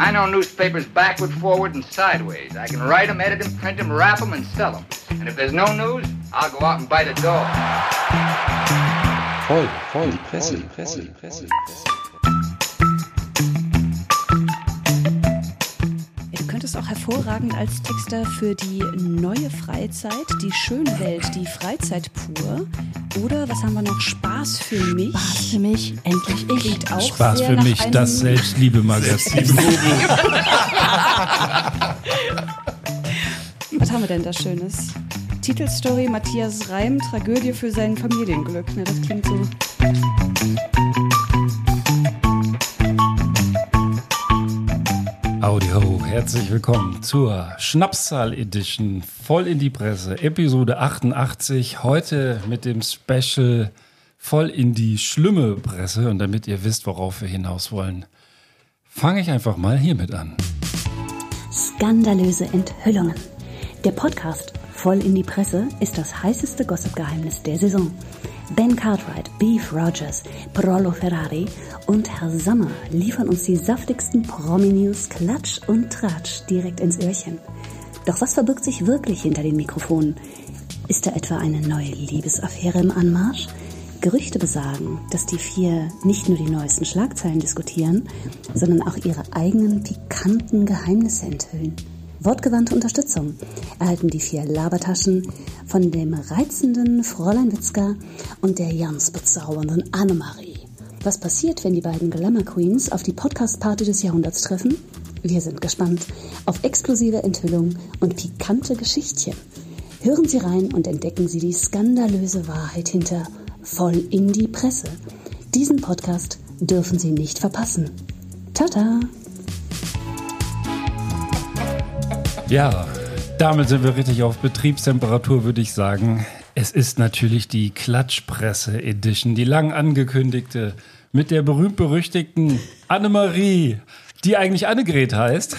I know newspapers backward, forward, and sideways. I can write 'em, edit 'em, print 'em, wrap 'em, and sell 'em. And if there's no news, I'll go out and bite a dog. Voll, voll, Presse, Presse, Presse. Hervorragend als Texter für die neue Freizeit, die schöne Welt, die Freizeit pur. Oder was haben wir noch? Spaß für mich. Spaß für mich, endlich ich. Klingt auch Spaß sehr für nach mich, einem- das Selbstliebe-Magazin. Was haben wir denn da Schönes? Titelstory Matthias Reim, Tragödie für sein Familienglück. Ne, das klingt so. Herzlich willkommen zur Schnapszahl Edition voll in die Presse, Episode 88. Heute mit dem Special voll in die schlimme Presse. Und damit ihr wisst, worauf wir hinaus wollen, fange ich einfach mal hiermit an. Skandalöse Enthüllungen. Der Podcast Voll in die Presse ist das heißeste Gossip-Geheimnis der Saison. Ben Cartwright, Beef Rogers, Prollo Ferrari und Herr Sommer liefern uns die saftigsten Promi-News Klatsch und Tratsch direkt ins Öhrchen. Doch was verbirgt sich wirklich hinter den Mikrofonen? Ist da etwa eine neue Liebesaffäre im Anmarsch? Gerüchte besagen, dass die vier nicht nur die neuesten Schlagzeilen diskutieren, sondern auch ihre eigenen pikanten Geheimnisse enthüllen. Wortgewandte Unterstützung erhalten die vier Labertaschen von dem reizenden Fräulein Witzka und der ganz bezaubernden Annemarie. Was passiert, wenn die beiden Glamour Queens auf die Podcast-Party des Jahrhunderts treffen? Wir sind gespannt auf exklusive Enthüllungen und pikante Geschichtchen. Hören Sie rein und entdecken Sie die skandalöse Wahrheit hinter Voll in die Presse. Diesen Podcast dürfen Sie nicht verpassen. Tata! Ja, damit sind wir richtig auf Betriebstemperatur, würde ich sagen. Es ist natürlich die Klatschpresse Edition, die lang angekündigte, mit der berühmt-berüchtigten Annemarie, die eigentlich Annegret heißt.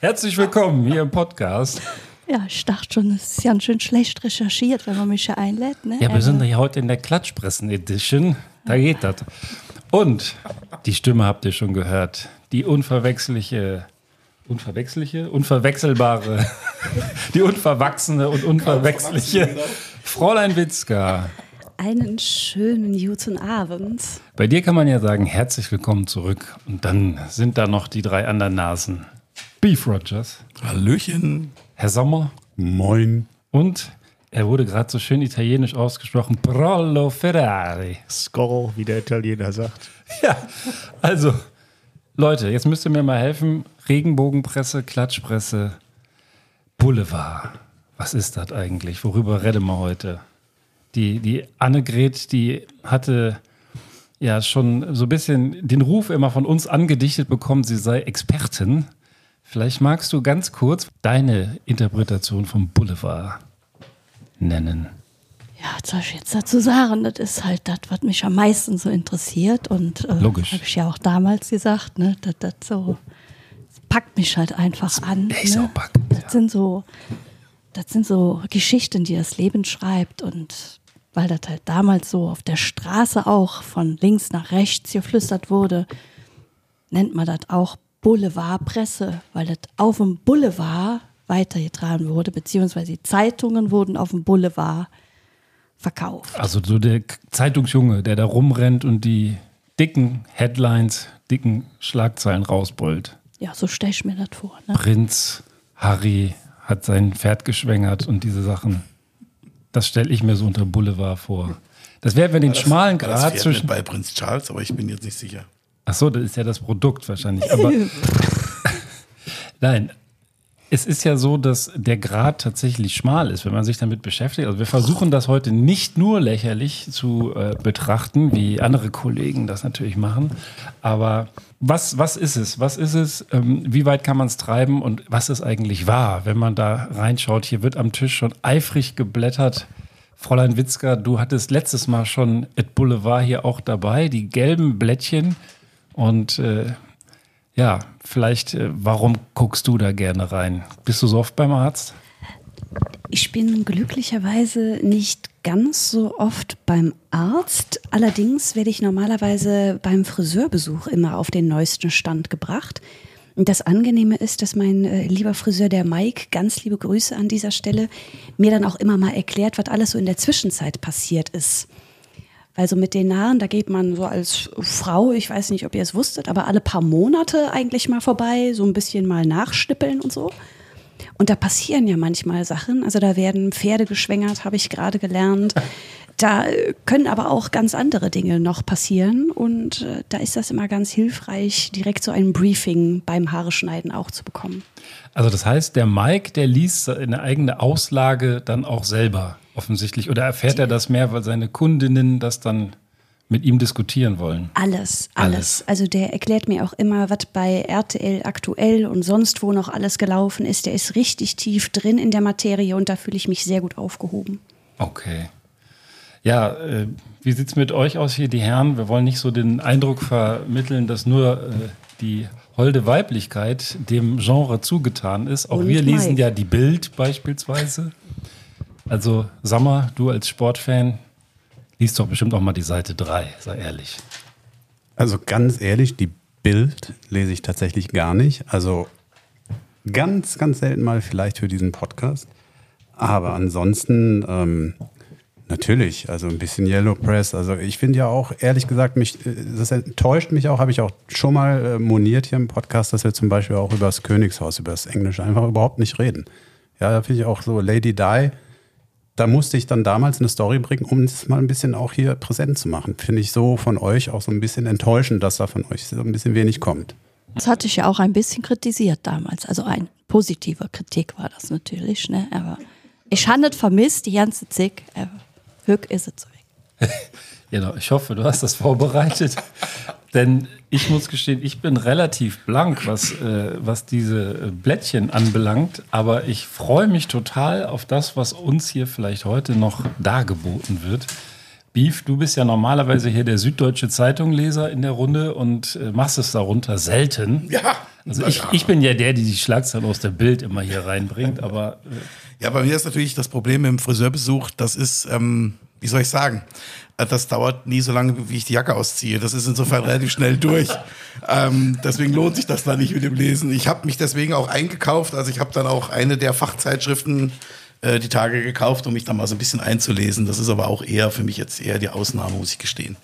Herzlich willkommen hier im Podcast. Ja, ich dachte schon, es ist ganz schön schlecht recherchiert, wenn man mich hier einlädt. Ne? Ja, wir sind ja heute in der Klatschpressen Edition. Da geht das. Und die Stimme habt ihr schon gehört. Die unverwechseliche, unverwechseliche, unverwechselbare, die unverwachsene und unverwechseliche Fräulein Witzka. Einen schönen guten Abend. Bei dir kann man ja sagen, herzlich willkommen zurück. Und dann sind da noch die drei anderen Nasen. Beef Rogers, Hallöchen. Herr Sommer Moin. und er wurde gerade so schön italienisch ausgesprochen, Prollo Ferrari. Scorro, wie der Italiener sagt. Ja, also, Leute, jetzt müsst ihr mir mal helfen. Regenbogenpresse, Klatschpresse, Boulevard. Was ist das eigentlich? Worüber reden wir heute? Die, die Annegret, die hatte ja schon so ein bisschen den Ruf immer von uns angedichtet bekommen, sie sei Expertin. Vielleicht magst du ganz kurz deine Interpretation vom Boulevard nennen. Ja, was soll ich jetzt dazu sagen? Das ist halt das, was mich am meisten so interessiert. Und äh, habe ich ja auch damals gesagt, ne? Das, das so das packt mich halt einfach an. echt ne? packend, Das ja. sind so, das sind so Geschichten, die das Leben schreibt und weil das halt damals so auf der Straße auch von links nach rechts geflüstert wurde, nennt man das auch Boulevardpresse, weil das auf dem Boulevard weitergetragen wurde, beziehungsweise die Zeitungen wurden auf dem Boulevard verkauft. Also so der Zeitungsjunge, der da rumrennt und die dicken Headlines, dicken Schlagzeilen rausbollt. Ja, so stelle ich mir das vor. Ne? Prinz Harry hat sein Pferd geschwängert und diese Sachen. Das stelle ich mir so unter Boulevard vor. Das wäre, wenn den schmalen Das Grad fährt zwischen. bei Prinz Charles, aber ich bin jetzt nicht sicher. Ach so, das ist ja das Produkt wahrscheinlich. Aber nein, es ist ja so, dass der Grad tatsächlich schmal ist, wenn man sich damit beschäftigt. Also wir versuchen das heute nicht nur lächerlich zu äh, betrachten, wie andere Kollegen das natürlich machen. Aber was, was ist es? Was ist es? Ähm, wie weit kann man es treiben? Und was ist eigentlich wahr, wenn man da reinschaut? Hier wird am Tisch schon eifrig geblättert. Fräulein Witzka, du hattest letztes Mal schon Et Boulevard hier auch dabei, die gelben Blättchen. Und äh, ja, vielleicht, äh, warum guckst du da gerne rein? Bist du so oft beim Arzt? Ich bin glücklicherweise nicht ganz so oft beim Arzt. Allerdings werde ich normalerweise beim Friseurbesuch immer auf den neuesten Stand gebracht. Das Angenehme ist, dass mein äh, lieber Friseur, der Mike, ganz liebe Grüße an dieser Stelle, mir dann auch immer mal erklärt, was alles so in der Zwischenzeit passiert ist. Weil so mit den Haaren, da geht man so als Frau, ich weiß nicht, ob ihr es wusstet, aber alle paar Monate eigentlich mal vorbei, so ein bisschen mal nachschnippeln und so. Und da passieren ja manchmal Sachen. Also da werden Pferde geschwängert, habe ich gerade gelernt. Da können aber auch ganz andere Dinge noch passieren. Und äh, da ist das immer ganz hilfreich, direkt so ein Briefing beim Haare schneiden auch zu bekommen. Also das heißt, der Mike, der liest eine eigene Auslage dann auch selber offensichtlich. Oder erfährt er das mehr, weil seine Kundinnen das dann mit ihm diskutieren wollen? Alles, alles, Alles. Also der erklärt mir auch immer, was bei RTL aktuell und sonst wo noch alles gelaufen ist. Der ist richtig tief drin in der Materie und da fühle ich mich sehr gut aufgehoben. Okay. Ja, äh, wie sieht's mit euch aus hier, die Herren? Wir wollen nicht so den Eindruck vermitteln, dass nur äh, die holde Weiblichkeit dem Genre zugetan ist. Auch Und wir lesen Mike. ja die Bild beispielsweise. Also, Sammer, du als Sportfan, liest doch bestimmt auch mal die Seite 3, sei ehrlich. Also ganz ehrlich, die Bild lese ich tatsächlich gar nicht. Also ganz, ganz selten mal vielleicht für diesen Podcast. Aber ansonsten ähm, natürlich, also ein bisschen Yellow Press. Also ich finde ja auch, ehrlich gesagt, mich, äh, das enttäuscht mich auch, habe ich auch schon mal äh, moniert hier im Podcast, dass wir zum Beispiel auch über das Königshaus, über das Englische einfach überhaupt nicht reden. Ja, da finde ich auch so Lady Di, da musste ich dann damals eine Story bringen, um das mal ein bisschen auch hier präsent zu machen. Finde ich so von euch auch so ein bisschen enttäuschend, dass da von euch so ein bisschen wenig kommt. Das hatte ich ja auch ein bisschen kritisiert damals. Also ein positiver Kritik war das natürlich, ne? Aber ich habe nicht vermisst, die ganze Zick. Höck ist es weg. Genau, ich hoffe, du hast das vorbereitet. Denn ich muss gestehen, ich bin relativ blank, was, äh, was diese äh, Blättchen anbelangt. Aber ich freue mich total auf das, was uns hier vielleicht heute noch dargeboten wird. Beef, du bist ja normalerweise hier der Süddeutsche Zeitung-Leser in der Runde und äh, machst es darunter selten. Ja. Also ich, ich bin ja der, die die Schlagzeilen aus der Bild immer hier reinbringt, aber äh, Ja, bei mir ist natürlich das Problem dem Friseurbesuch, das ist, ähm, wie soll ich sagen, das dauert nie so lange, wie ich die Jacke ausziehe. Das ist insofern relativ schnell durch. Ähm, deswegen lohnt sich das da nicht mit dem Lesen. Ich habe mich deswegen auch eingekauft. Also ich habe dann auch eine der Fachzeitschriften äh, die Tage gekauft, um mich da mal so ein bisschen einzulesen. Das ist aber auch eher für mich jetzt eher die Ausnahme, muss ich gestehen.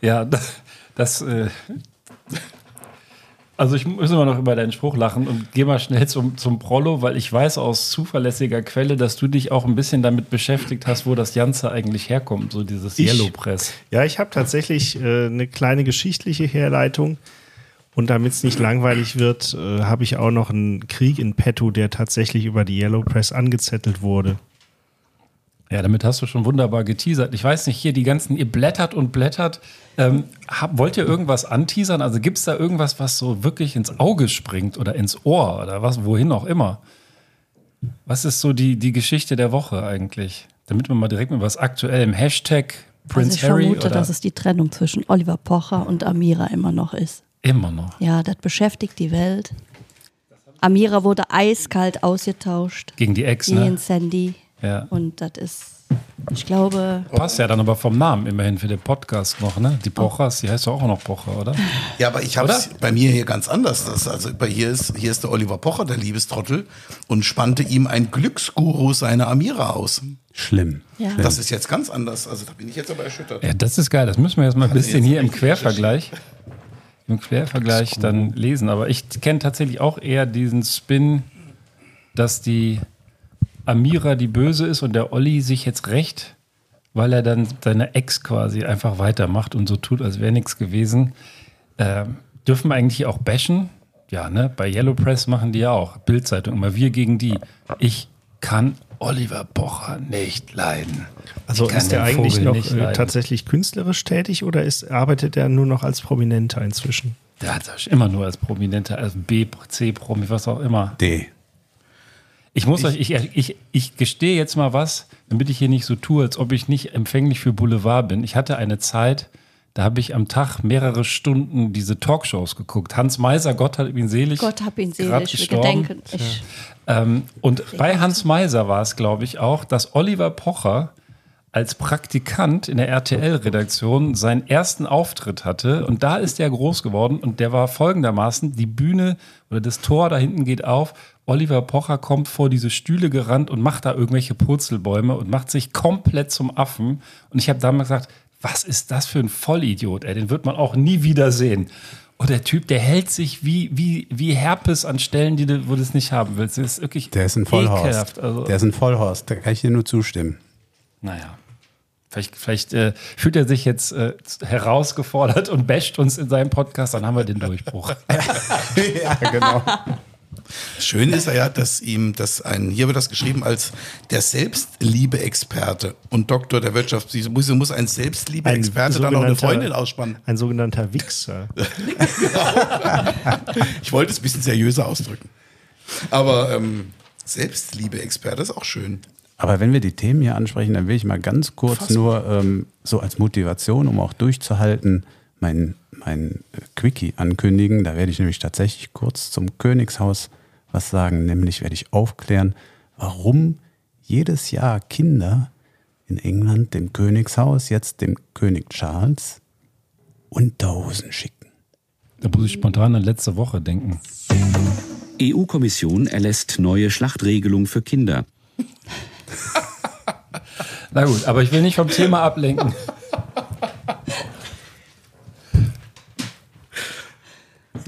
Ja, das. das äh, also ich muss immer noch über deinen Spruch lachen und geh mal schnell zum, zum Prollo, weil ich weiß aus zuverlässiger Quelle, dass du dich auch ein bisschen damit beschäftigt hast, wo das Ganze eigentlich herkommt, so dieses Ich? Yellow Press. Ja, ich habe tatsächlich äh, eine kleine geschichtliche Herleitung. Und damit es nicht langweilig wird, äh, habe ich auch noch einen Krieg in petto, der tatsächlich über die Yellow Press angezettelt wurde. Ja, damit hast du schon wunderbar geteasert. Ich weiß nicht, hier die ganzen, ihr blättert und blättert. Ähm, hab, wollt ihr irgendwas anteasern? Also gibt es da irgendwas, was so wirklich ins Auge springt oder ins Ohr oder was, wohin auch immer? Was ist so die, die Geschichte der Woche eigentlich? Damit wir mal direkt mit was Aktuellem Hashtag Prince also ich Harry vermute, oder dass es die Trennung zwischen Oliver Pocher und Amira immer noch ist. immer noch Ja, das beschäftigt die Welt. Amira wurde eiskalt ausgetauscht gegen die Ex, gegen ne? Sandy. Ja. Und das ist, ich glaube, Passt ja dann aber vom Namen immerhin für den Podcast noch, ne? Die Pochers, die heißt doch auch noch Pocher, oder? Ja, aber ich habe es bei mir hier ganz anders. Das, also bei hier ist, hier ist der Oliver Pocher, der Liebestrottel, und spannte ihm ein Glücksguru seiner Amira aus. Schlimm. Ja. Schlimm. Das ist jetzt ganz anders. Also da bin ich jetzt aber erschüttert. Ja, das ist geil. Das müssen wir jetzt mal ein bisschen hier im Quervergleich, im Quervergleich dann lesen. Aber ich kenne tatsächlich auch eher diesen Spin, dass die Amira die Böse ist und der Olli sich jetzt rächt, weil er dann seine Ex quasi einfach weitermacht und so tut, als wäre nichts gewesen. Ähm, dürfen wir eigentlich auch bashen? Ja, ne? Bei Yellow Press machen die ja auch. Bildzeitung immer wir gegen die. Ich kann Oliver Pocher nicht leiden. Also ist der den eigentlich Vogel noch äh, tatsächlich künstlerisch tätig oder ist, arbeitet er nur noch als Prominenter inzwischen? Der hat sich immer nur als Prominenter, als B, C-Promi, was auch immer. D. Ich muss euch, ich, ich, ich gestehe jetzt mal was, damit ich hier nicht so tue, als ob ich nicht empfänglich für Boulevard bin. Ich hatte eine Zeit, da habe ich am Tag mehrere Stunden diese Talkshows geguckt. Hans Meiser, Gott hat ihn selig. Gott hab ihn selig, wir gestorben. gedenken. Ich, Ähm, und bei Hans Meiser war es, glaube ich, auch, dass Oliver Pocher als Praktikant in der RTL-Redaktion seinen ersten Auftritt hatte. Und da ist er groß geworden und der war folgendermaßen, die Bühne oder das Tor da hinten geht auf. Oliver Pocher kommt vor diese Stühle gerannt und macht da irgendwelche Purzelbäume und macht sich komplett zum Affen. Und ich habe damals gesagt, was ist das für ein Vollidiot, ey? Den wird man auch nie wieder sehen. Und der Typ, der hält sich wie, wie, wie Herpes an Stellen, die du, wo du es nicht haben willst. Das ist wirklich Der ist ein Vollhorst. Also, Der ist ein Vollhorst, da kann ich dir nur zustimmen. naja. Vielleicht, vielleicht äh, fühlt er sich jetzt äh, herausgefordert und basht uns in seinem Podcast, dann haben wir den Durchbruch. ja, genau. Schön ist er ja, dass ihm das ein, hier wird das geschrieben als der Selbstliebe-Experte und Doktor der Wirtschaft. Sie muss, muss ein Selbstliebe-Experte dann auch eine sogenannter- Freundin ausspannen. Ein sogenannter Wichser. Ich wollte es ein bisschen seriöser ausdrücken. Aber ähm, Selbstliebe-Experte ist auch schön. Aber wenn wir die Themen hier ansprechen, dann will ich mal ganz kurz Fassbar. nur ähm, so als Motivation, um auch durchzuhalten, mein, mein Quickie ankündigen. Da werde ich nämlich tatsächlich kurz zum Königshaus was sagen. Nämlich werde ich aufklären, warum jedes Jahr Kinder in England dem Königshaus, jetzt dem König Charles, Unterhosen schicken. Da muss ich spontan an letzte Woche denken. EU-Kommission erlässt neue Schlachtregelung für Kinder. Na gut, aber ich will nicht vom Thema ablenken.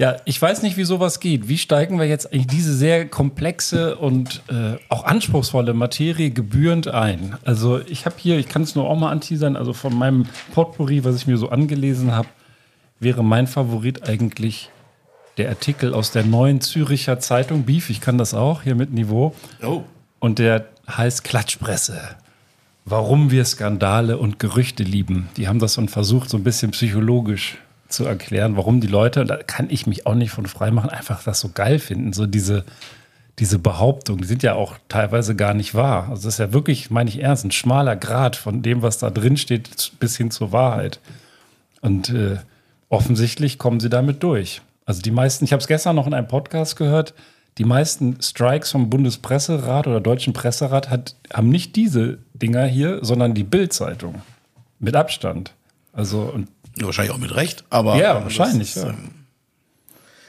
Ja, ich weiß nicht, wie sowas geht. Wie steigen wir jetzt eigentlich diese sehr komplexe und äh, auch anspruchsvolle Materie gebührend ein? Also ich habe hier, ich kann es nur auch mal anteasern, also von meinem Potpourri, was ich mir so angelesen habe, wäre mein Favorit eigentlich der Artikel aus der neuen Züricher Zeitung, Beef, ich kann das auch, hier mit Niveau. Oh. Und der heißt Klatschpresse. Warum wir Skandale und Gerüchte lieben. Die haben das und versucht, so ein bisschen psychologisch zu erklären, warum die Leute, und da kann ich mich auch nicht von frei machen, einfach das so geil finden. So diese, diese Behauptungen, die sind ja auch teilweise gar nicht wahr. Also das ist ja wirklich, meine ich ernst, ein schmaler Grad von dem, was da drin steht, bis hin zur Wahrheit. Und äh, offensichtlich kommen sie damit durch. Also die meisten, ich habe es gestern noch in einem Podcast gehört, die meisten Strikes vom Bundespresserat oder Deutschen Presserat hat, haben nicht diese Dinger hier, sondern die Bild-Zeitung. Mit Abstand. Also, und wahrscheinlich auch mit Recht, aber. Ja, wahrscheinlich, Ist, ja. ähm,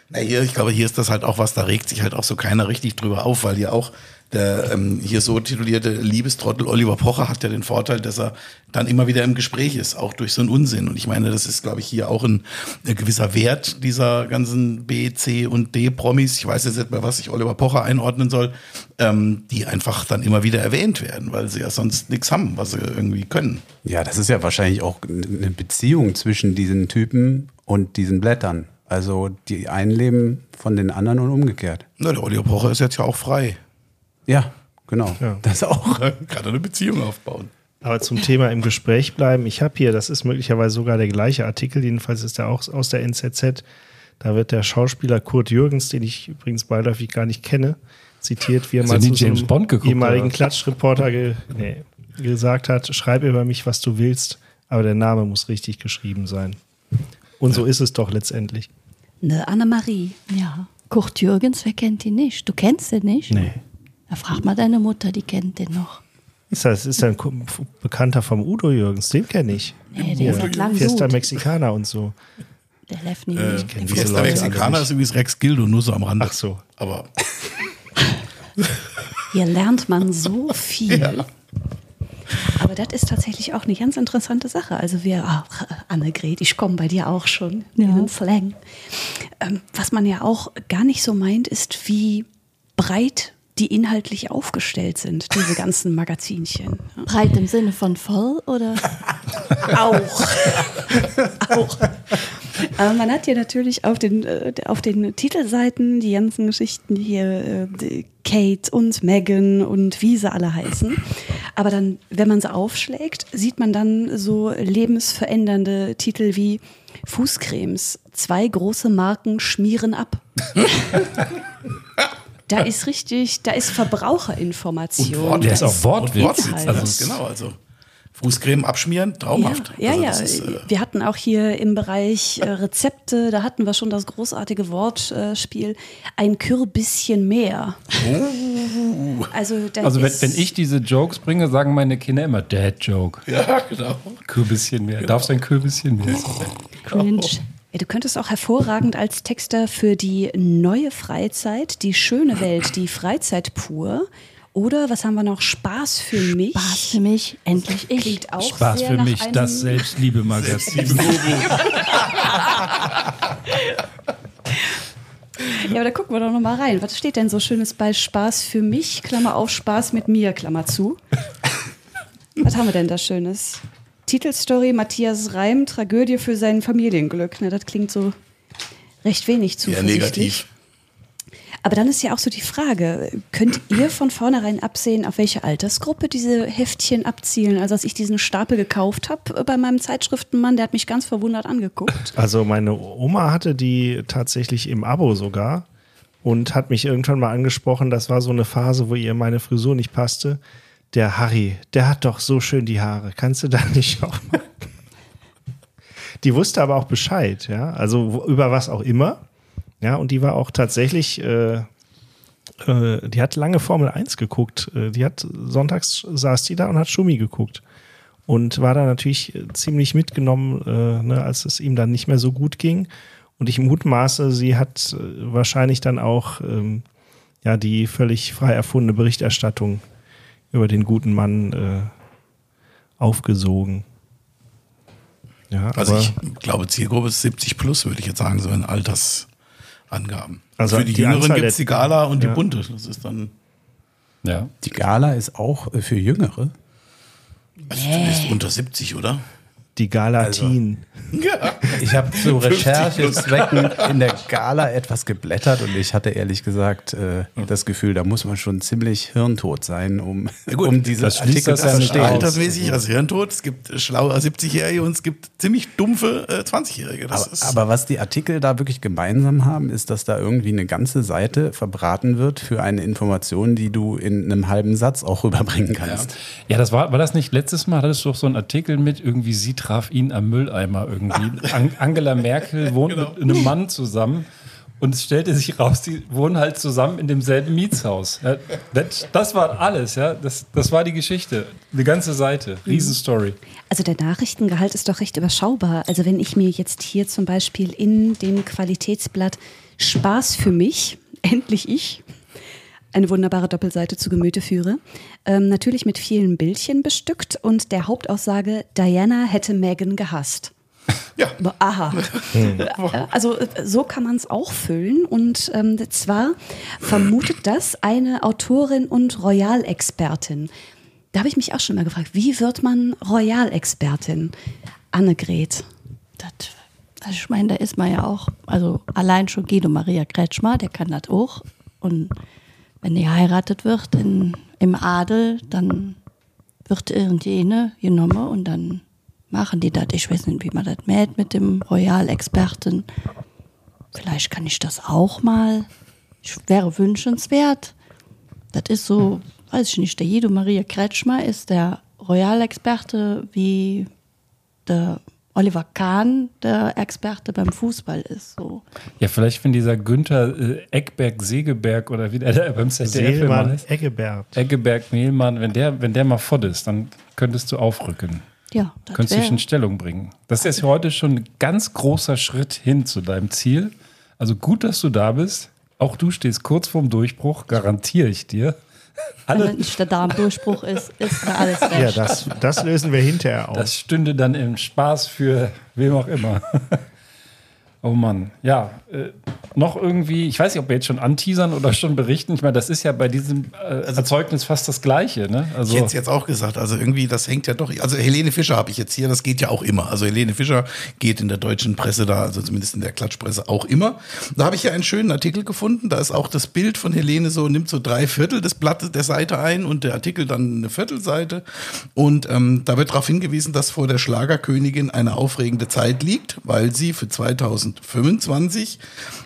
na, hier, ich glaube, hier ist das halt auch was, da regt sich halt auch so keiner richtig drüber auf, weil ja auch der ähm, hier so titulierte Liebestrottel Oliver Pocher hat ja den Vorteil, dass er dann immer wieder im Gespräch ist, auch durch so einen Unsinn. Und ich meine, das ist, glaube ich, hier auch ein, ein gewisser Wert dieser ganzen B, C und D-Promis. Ich weiß jetzt nicht mehr, was ich Oliver Pocher einordnen soll, ähm, die einfach dann immer wieder erwähnt werden, weil sie ja sonst nichts haben, was sie irgendwie können. Ja, das ist ja wahrscheinlich auch eine Beziehung zwischen diesen Typen und diesen Blättern. Also die einen leben von den anderen und umgekehrt. Na, der Oliver Pocher ist jetzt ja auch frei. Ja, genau. Ja. Das auch. Kann er eine Beziehung aufbauen. Aber zum Thema im Gespräch bleiben, ich habe hier, das ist möglicherweise sogar der gleiche Artikel, jedenfalls ist er auch aus der NZZ. Da wird der Schauspieler Kurt Jürgens, den ich übrigens beiläufig gar nicht kenne, zitiert, wie er mal zu so James einem Bond geguckt, ehemaligen oder? Klatschreporter ge nee, gesagt hat, schreib über mich, was du willst, aber der Name muss richtig geschrieben sein. Und so ist es doch letztendlich. Ne, Annemarie. Ja. Kurt Jürgens, wer kennt ihn nicht? Du kennst ihn nicht? Nee. Ja, frag mal deine Mutter, die kennt den noch. Ist das ist ein Bekannter vom Udo Jürgens, den kenne ich. Nee, der ist langem Fiesta gut. Mexicana und so. Der läuft nie Äh, nicht. kenn Der diese Fiesta Leute nicht. ist übrigens Rex Gildo, nur so am Rande. Ach so. Aber Hier lernt man so viel. Aber das ist tatsächlich auch eine ganz interessante Sache. Also wir, ach, Annegret, ich komme bei dir auch schon in Ja. den Slang. Ähm, was man ja auch gar nicht so meint, ist, wie breit die inhaltlich aufgestellt sind, diese ganzen Magazinchen. Breit im Sinne von voll oder? Auch. auch. Aber man hat hier natürlich auf den, äh, auf den Titelseiten die ganzen Geschichten hier, äh, die Kate und Megan und wie sie alle heißen. Aber dann, wenn man sie aufschlägt, sieht man dann so lebensverändernde Titel wie Fußcremes. Zwei große Marken schmieren ab. da ist richtig, da ist Verbraucherinformation. Der ist auch Wortwitz. Also, genau, also Fußcreme abschmieren, traumhaft. Ja, ja, also, ja. ist, äh, wir hatten auch hier im Bereich äh, Rezepte, da hatten wir schon das großartige Wortspiel, ein Kürbisschen mehr. Also, da Also wenn, wenn ich diese Jokes bringe, sagen meine Kinder immer Dad-Joke. Ja, genau. Kürbisschen mehr. Darfst du ein Kürbisschen mehr? Cringe. Ja, du könntest auch hervorragend als Texter für die neue Freizeit, die schöne Welt, die Freizeit pur oder was haben wir noch? Spaß für mich. Spaß für mich, endlich ich. Klingt auch Spaß sehr für nach mich, einem- das Selbstliebe-Magazin. Ja, aber da gucken wir doch noch mal rein. Was steht denn so schönes bei Spaß für mich? Klammer auf Spaß mit mir, Klammer zu. Was haben wir denn da Schönes? Titelstory Matthias Reim, Tragödie für sein Familienglück. Ne, das klingt so recht wenig zuversichtlich. negativ. Aber dann ist ja auch so die Frage, könnt ihr von vornherein absehen, auf welche Altersgruppe diese Heftchen abzielen? Also als ich diesen Stapel gekauft habe bei meinem Zeitschriftenmann, der hat mich ganz verwundert angeguckt. Also meine Oma hatte die tatsächlich im Abo sogar und hat mich irgendwann mal angesprochen, das war so eine Phase, wo ihr meine Frisur nicht passte. Der Harry, der hat doch so schön die Haare. Kannst du da nicht auch mal? Die wusste aber auch Bescheid, ja. Also über was auch immer. Ja, und die war auch tatsächlich, äh, äh, die hat lange Formel 1 geguckt. Äh, Die hat sonntags saß die da und hat Schumi geguckt und war da natürlich äh, ziemlich mitgenommen, äh, ne, als es ihm dann nicht mehr so gut ging. Und ich mutmaße, sie hat äh, wahrscheinlich dann auch ähm, ja die völlig frei erfundene Berichterstattung über den guten Mann äh, aufgesogen. Ja, Also ich glaube, Zielgruppe ist 70 plus, würde ich jetzt sagen, so in Altersangaben. Also Für die, die Jüngeren gibt es die Gala und Ja. die Bunte. Das ist dann Ja. Die Gala ist auch äh, für Jüngere. also zumindest unter 70, oder? Die Galatin. Ja. Ich habe zu 50 Recherchezwecken in der Gala etwas geblättert und ich hatte ehrlich gesagt äh, das Gefühl, da muss man schon ziemlich hirntot sein, um, gut, um diese das Artikel das zu ja verstehen. aus. Altersmäßig, also Hirntod. Es gibt schlaue 70-Jährige und es gibt ziemlich dumpfe äh, 20-Jährige. Das Aber, aber was die Artikel da wirklich gemeinsam haben, ist, dass da irgendwie eine ganze Seite verbraten wird für eine Information, die du in einem halben Satz auch rüberbringen kannst. Ja, das war, war das nicht letztes Mal? Hattest du doch so einen Artikel mit, irgendwie sie traf ihn am Mülleimer irgendwie. An Angela Merkel wohnt Genau. mit einem Mann zusammen und es stellte sich raus, die wohnen halt zusammen in demselben Mietshaus. Ja, das, das war alles, ja. Das, das war die Geschichte. Die ganze Seite. Riesenstory. Also der Nachrichtengehalt ist doch recht überschaubar. Also wenn ich mir jetzt hier zum Beispiel in dem Qualitätsblatt Spaß für mich, endlich ich, eine wunderbare Doppelseite zu Gemüte führe, ähm, natürlich mit vielen Bildchen bestückt und der Hauptaussage, Diana hätte Megan gehasst. Ja. Aber Aha. Äh, Also äh, so kann man es auch füllen. Und ähm, zwar vermutet das eine Autorin und Royalexpertin. Da habe ich mich auch schon mal gefragt, wie wird man Royalexpertin? Annegret. Das, also ich meine, da ist man ja auch, also allein schon Guido Maria Kretschmer, der kann das auch. Und wenn die heiratet wird in, im Adel, dann wird irgendjene genommen und dann machen die das. Ich weiß nicht, wie man das mäht mit dem Royalexperten. Vielleicht kann ich das auch mal. Ich wäre wünschenswert. Das ist so, weiß ich nicht, der Guido Maria Kretschmer ist der Royalexperte wie der Oliver Kahn der Experte beim Fußball ist. So. Ja, vielleicht, wenn dieser Günther äh, Eckberg, Segeberg oder wie der da beim ZDF heißt. Eggebert. Eggeberg, Mehlmann, wenn der, wenn der mal fort ist, dann könntest du aufrücken. Ja, das Könntest dich in Stellung bringen. Das ist heute schon ein ganz großer Schritt hin zu deinem Ziel. Also gut, dass du da bist. Auch du stehst kurz vorm Durchbruch, garantiere ich dir. Wenn Alle, das nicht der Darmdurchbruch ist, ist da alles Ja, recht. das, das lösen wir hinterher auf. das stünde dann im Spaß für wem auch immer. Oh Mann, ja, äh, noch irgendwie, ich weiß nicht, ob wir jetzt schon anteasern oder schon berichten. Ich meine, das ist ja bei diesem äh, Erzeugnis fast das Gleiche. Ne? Also, Ich hätte es jetzt auch gesagt, also irgendwie, das hängt ja doch. Also Helene Fischer habe ich jetzt hier, das geht ja auch immer. Also Helene Fischer geht in der deutschen Presse da, also zumindest in der Klatschpresse auch immer. Da habe ich ja einen schönen Artikel gefunden. Da ist auch das Bild von Helene so, nimmt so drei Viertel des Blattes der Seite ein und der Artikel dann eine Viertelseite. Und ähm, da wird darauf hingewiesen, dass vor der Schlagerkönigin eine aufregende Zeit liegt, weil sie für 2019 2025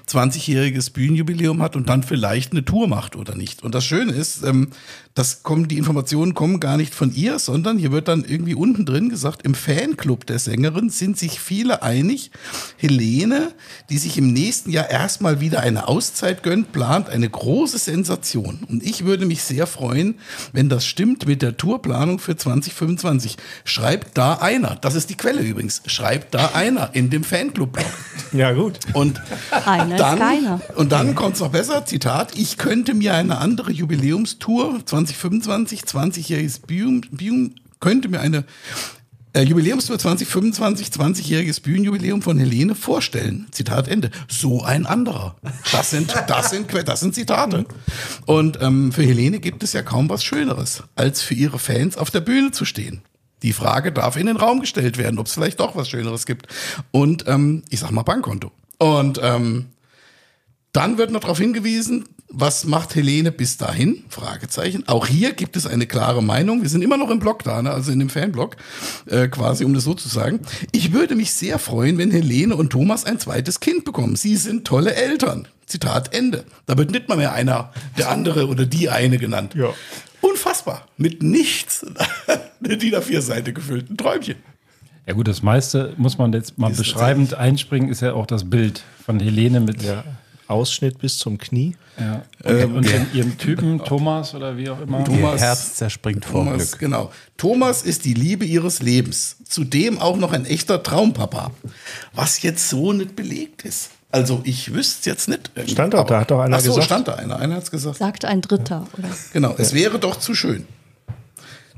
20-jähriges Bühnenjubiläum hat und dann vielleicht eine Tour macht oder nicht. Und das Schöne ist, ähm, das kommen, die Informationen kommen gar nicht von ihr, sondern hier wird dann irgendwie unten drin gesagt, im Fanclub der Sängerin sind sich viele einig. Helene, die sich im nächsten Jahr erstmal wieder eine Auszeit gönnt, plant eine große Sensation. Und ich würde mich sehr freuen, wenn das stimmt mit der Tourplanung für 2025. Schreibt da einer, das ist die Quelle übrigens, schreibt da einer in dem Fanclub-Blog. Ja, gut. Und Einer ist dann, keiner. und dann kommt es noch besser, Zitat, ich könnte mir eine andere Jubiläumstour 2025, 20-jähriges Bühnen, Bühnen, könnte mir eine äh, Jubiläumstour 2025, 20-jähriges Bühnenjubiläum von Helene vorstellen. Zitat Ende. So ein anderer. Das sind, das sind, das sind Zitate. Und ähm, für Helene gibt es ja kaum was Schöneres, als für ihre Fans auf der Bühne zu stehen. Die Frage darf in den Raum gestellt werden, ob es vielleicht doch was Schöneres gibt. Und ähm, ich sag mal Bankkonto. Und ähm, dann wird noch darauf hingewiesen, was macht Helene bis dahin? Fragezeichen. Auch hier gibt es eine klare Meinung. Wir sind immer noch im Blog da, ne? also in dem Fanblog, äh, quasi, um das so zu sagen. Ich würde mich sehr freuen, wenn Helene und Thomas ein zweites Kind bekommen. Sie sind tolle Eltern. Zitat Ende. Da wird nicht mal mehr einer, der andere oder die eine genannt. Ja. Unfassbar. Mit nichts. Eine DIN A4-Seite gefüllt. Ein Träumchen. Ja gut, das meiste muss man jetzt mal Ist beschreibend einspringen, ist ja auch das Bild von Helene mit der Ausschnitt bis zum Knie. ja, und, und den, ihrem Typen Thomas oder wie auch immer. Ihr Thomas- Herz zerspringt vor Thomas, Glück. genau. Thomas ist die Liebe ihres Lebens. Zudem auch noch ein echter Traumpapa. Was jetzt so nicht belegt ist. Also ich wüsste jetzt nicht. Stand doch, da hat doch einer Ach so, gesagt. stand da einer. Einer hat es gesagt. Sagt ein Dritter, oder? Genau, es wäre doch zu schön.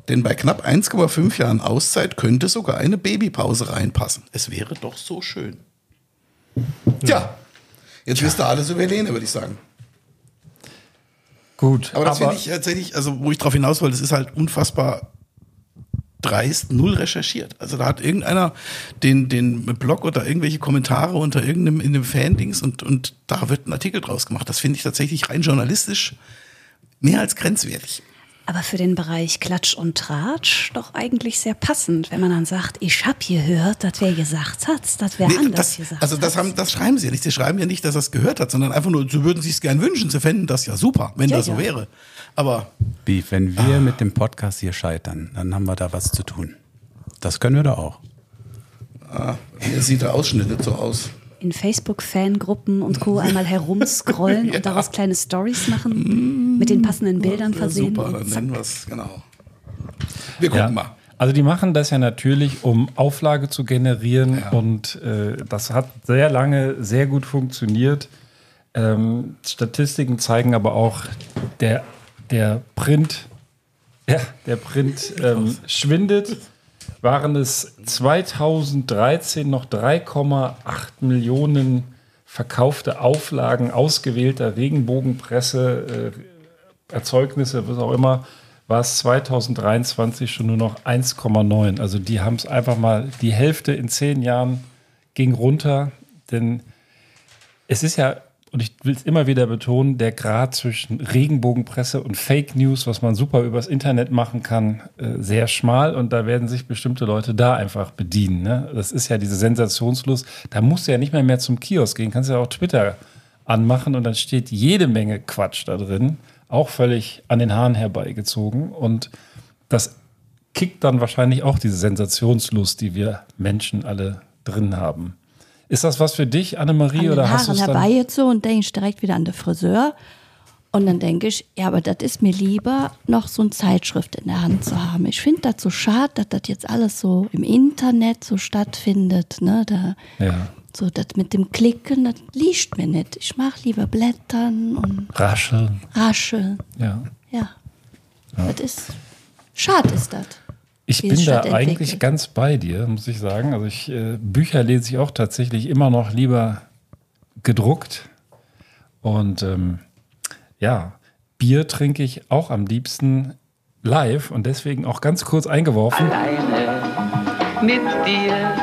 Denn bei knapp 1,5 Jahren Auszeit könnte sogar eine Babypause reinpassen. Es wäre doch so schön. Tja, jetzt wisst ihr alles über Helene, würde ich sagen. Gut, Aber das finde ich tatsächlich, also wo ich drauf hinaus wollte, das ist halt unfassbar dreist, null recherchiert. Also da hat irgendeiner den, den Blog oder irgendwelche Kommentare unter irgendeinem in dem Fan-Dings und, und da wird ein Artikel draus gemacht. Das finde ich tatsächlich rein journalistisch mehr als grenzwertig. Aber für den Bereich Klatsch und Tratsch doch eigentlich sehr passend, wenn man dann sagt, ich hab gehört, dass wer gesagt hat, dass wer Nee, anders das, gesagt also das, hat. haben, das schreiben sie ja nicht. Sie schreiben ja nicht, dass er es gehört hat, sondern einfach nur, sie würden sich es gern wünschen. Sie fänden das ja super, wenn Ja, das so ja. wäre. Aber Beef, wenn wir mit dem Podcast hier scheitern, dann haben wir da was zu tun. Das können wir doch auch. hier sieht der Ausschnitt nicht so aus. In Facebook-Fangruppen und Co. einmal herumscrollen und daraus kleine Stories machen, mit den passenden Bildern Ja, versehen. super, dann nennen wir es, genau. Wir gucken Ja. mal. Also die machen das ja natürlich, um Auflage zu generieren Ja. und äh, das hat sehr lange sehr gut funktioniert. Ähm, Statistiken zeigen aber auch, der, der Print, ja, der Print ähm, schwindet. Waren es 2013 noch 3,8 Millionen verkaufte Auflagen ausgewählter Regenbogenpresse, äh, Erzeugnisse, was auch immer, war es 2023 schon nur noch 1,9. Also die haben es einfach mal, die Hälfte in zehn Jahren ging runter, denn es ist ja, und ich will es immer wieder betonen, der Grad zwischen Regenbogenpresse und Fake News, was man super übers Internet machen kann, äh, sehr schmal und da werden sich bestimmte Leute da einfach bedienen. Ne? Das ist ja diese Sensationslust. Da musst du ja nicht mehr mehr zum Kiosk gehen, kannst ja auch Twitter anmachen und dann steht jede Menge Quatsch da drin, auch völlig an den Haaren herbeigezogen und das kickt dann wahrscheinlich auch diese Sensationslust, die wir Menschen alle drin haben. Ist das was für dich, Annemarie, an den oder hast du Haaren dann? herbei jetzt so und denke ich direkt wieder an den Friseur. Und dann denke ich, ja, aber das ist mir lieber, noch so eine Zeitschrift in der Hand zu haben. Ich finde das so schade, dass das jetzt alles so im Internet so stattfindet. Ne? Da, Ja. so das mit dem Klicken, das liegt mir nicht. Ich mache lieber Blättern und Rascheln. Rascheln. Ja. Ja. Das ist, schade ist das. Ich bin da eigentlich entwickelt. ganz bei dir, muss ich sagen. Also ich äh, Bücher lese ich auch tatsächlich immer noch lieber gedruckt. Und ähm, ja, Bier trinke ich auch am liebsten live und deswegen auch ganz kurz eingeworfen. Alleine mit dir.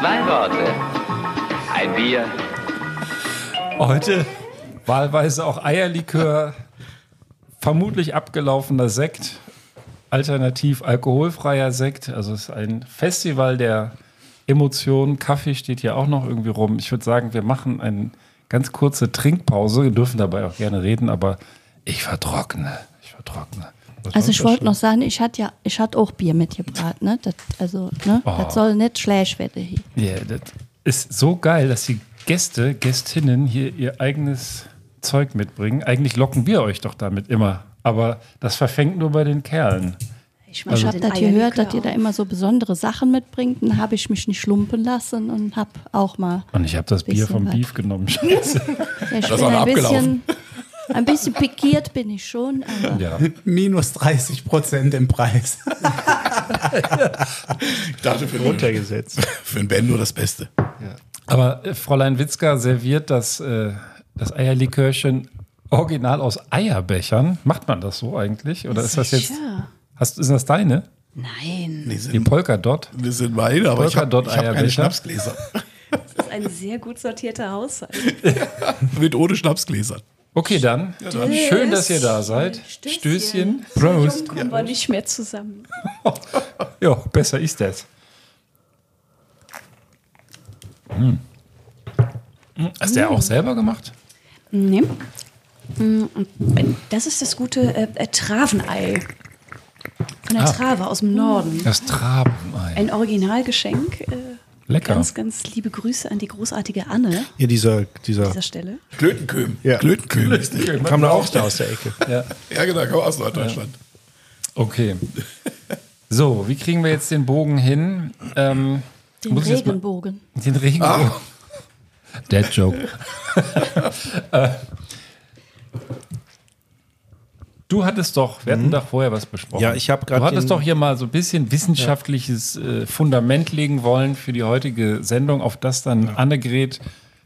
Zwei Worte. Ein Bier. Heute wahlweise auch Eierlikör, vermutlich abgelaufener Sekt, alternativ alkoholfreier Sekt. Also es ist ein Festival der Emotionen. Kaffee steht hier auch noch irgendwie rum. Ich würde sagen, wir machen eine ganz kurze Trinkpause. Wir dürfen dabei auch gerne reden, aber ich vertrockne. Ich vertrockne. Also ich wollte noch sagen, ich hatte ja, ich hatte auch Bier mitgebracht, ne? Das, also, ne? Oh. Das soll nicht schlecht werden hier. Ja, das ist so geil, dass die Gäste, Gästinnen hier ihr eigenes Zeug mitbringen. Eigentlich locken wir euch doch damit immer. Aber das verfängt nur bei den Kerlen. Ich Ich habe das gehört, dass ihr da immer so besondere Sachen mitbringt. Dann habe ich mich nicht lumpen lassen und habe auch mal. Und ich habe das Bier vom was. Beef genommen. Scheiße. Ja, ich Das bin ein abgelaufen. bisschen, ein bisschen pikiert bin ich schon, aber ja. Minus 30 Prozent im Preis. Ich dachte für, Runtergesetzt. für den Ben nur das Beste. Aber äh, Fräulein Witzka serviert das, äh, das Eierlikörchen original aus Eierbechern. Macht man das so eigentlich? Oder ist das jetzt. Hast, ist das deine? Nein, Die Die sind, Polkadot? wir sind beide, aber ich habe hab keine Eierbecher. Schnapsgläser. das ist ein sehr gut sortierter Haushalt. Mit ohne Schnapsgläser. Okay, dann. Schön, dass ihr da seid. Stößchen. Stößchen. Prost. Kommen wir nicht mehr zusammen. Ja, besser ist das. Hm. Hm, Hast der auch selber gemacht? Nee. Das ist das gute äh, äh, Travenei. Von der Ah. Trave aus dem Norden. Das Trabenei. Ein Originalgeschenk. Äh, Lecker. Ganz, ganz liebe Grüße an die großartige Anne Hier dieser, an dieser dieser Stelle. Klötenköhm. Ja. Klötenköhm ist der. kam da auch da aus der Ecke. Ja. Ja, genau, komm aus Norddeutschland. Okay. So, wie kriegen wir jetzt den Bogen hin? Ähm, den muss ich jetzt mal- Regenbogen. Den Regenbogen. Dead Joke. äh, du hattest doch, wir hatten doch vorher was besprochen. Ja, ich hab grad Du hattest doch hier mal so ein bisschen wissenschaftliches äh, Fundament legen wollen für die heutige Sendung, auf das dann Annegret,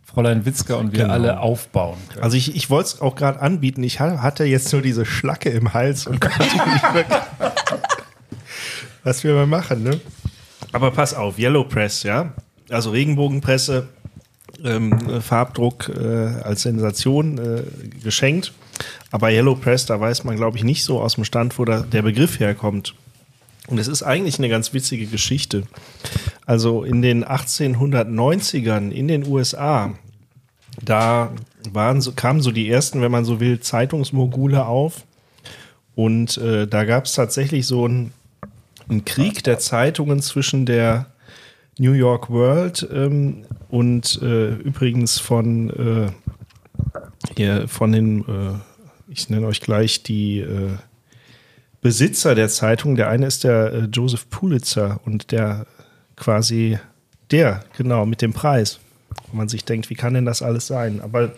Fräulein Witzka und wir Genau. alle aufbauen können. Also ich, ich wollte es auch gerade anbieten. Ich ha- hatte jetzt nur diese Schlacke im Hals und konnte nicht wirklich. Was wir mal machen, ne? Aber pass auf, Yellow Press, ja. Also Regenbogenpresse, ähm, äh, Farbdruck äh, als Sensation äh, geschenkt. Aber Yellow Press, da weiß man, glaube ich, nicht so aus dem Stand, wo da der Begriff herkommt. Und es ist eigentlich eine ganz witzige Geschichte. Also in den 1890ern in den USA, da waren so, kamen so die ersten, wenn man so will, Zeitungsmogule auf. Und äh, da gab es tatsächlich so einen, einen Krieg der Zeitungen zwischen der New York World ähm, und äh, übrigens von, äh, hier, von den, äh, ich nenne euch gleich die äh, Besitzer der Zeitung. Der eine ist der äh, Joseph Pulitzer und der quasi der, genau, mit dem Preis. Wo man sich denkt, wie kann denn das alles sein? Aber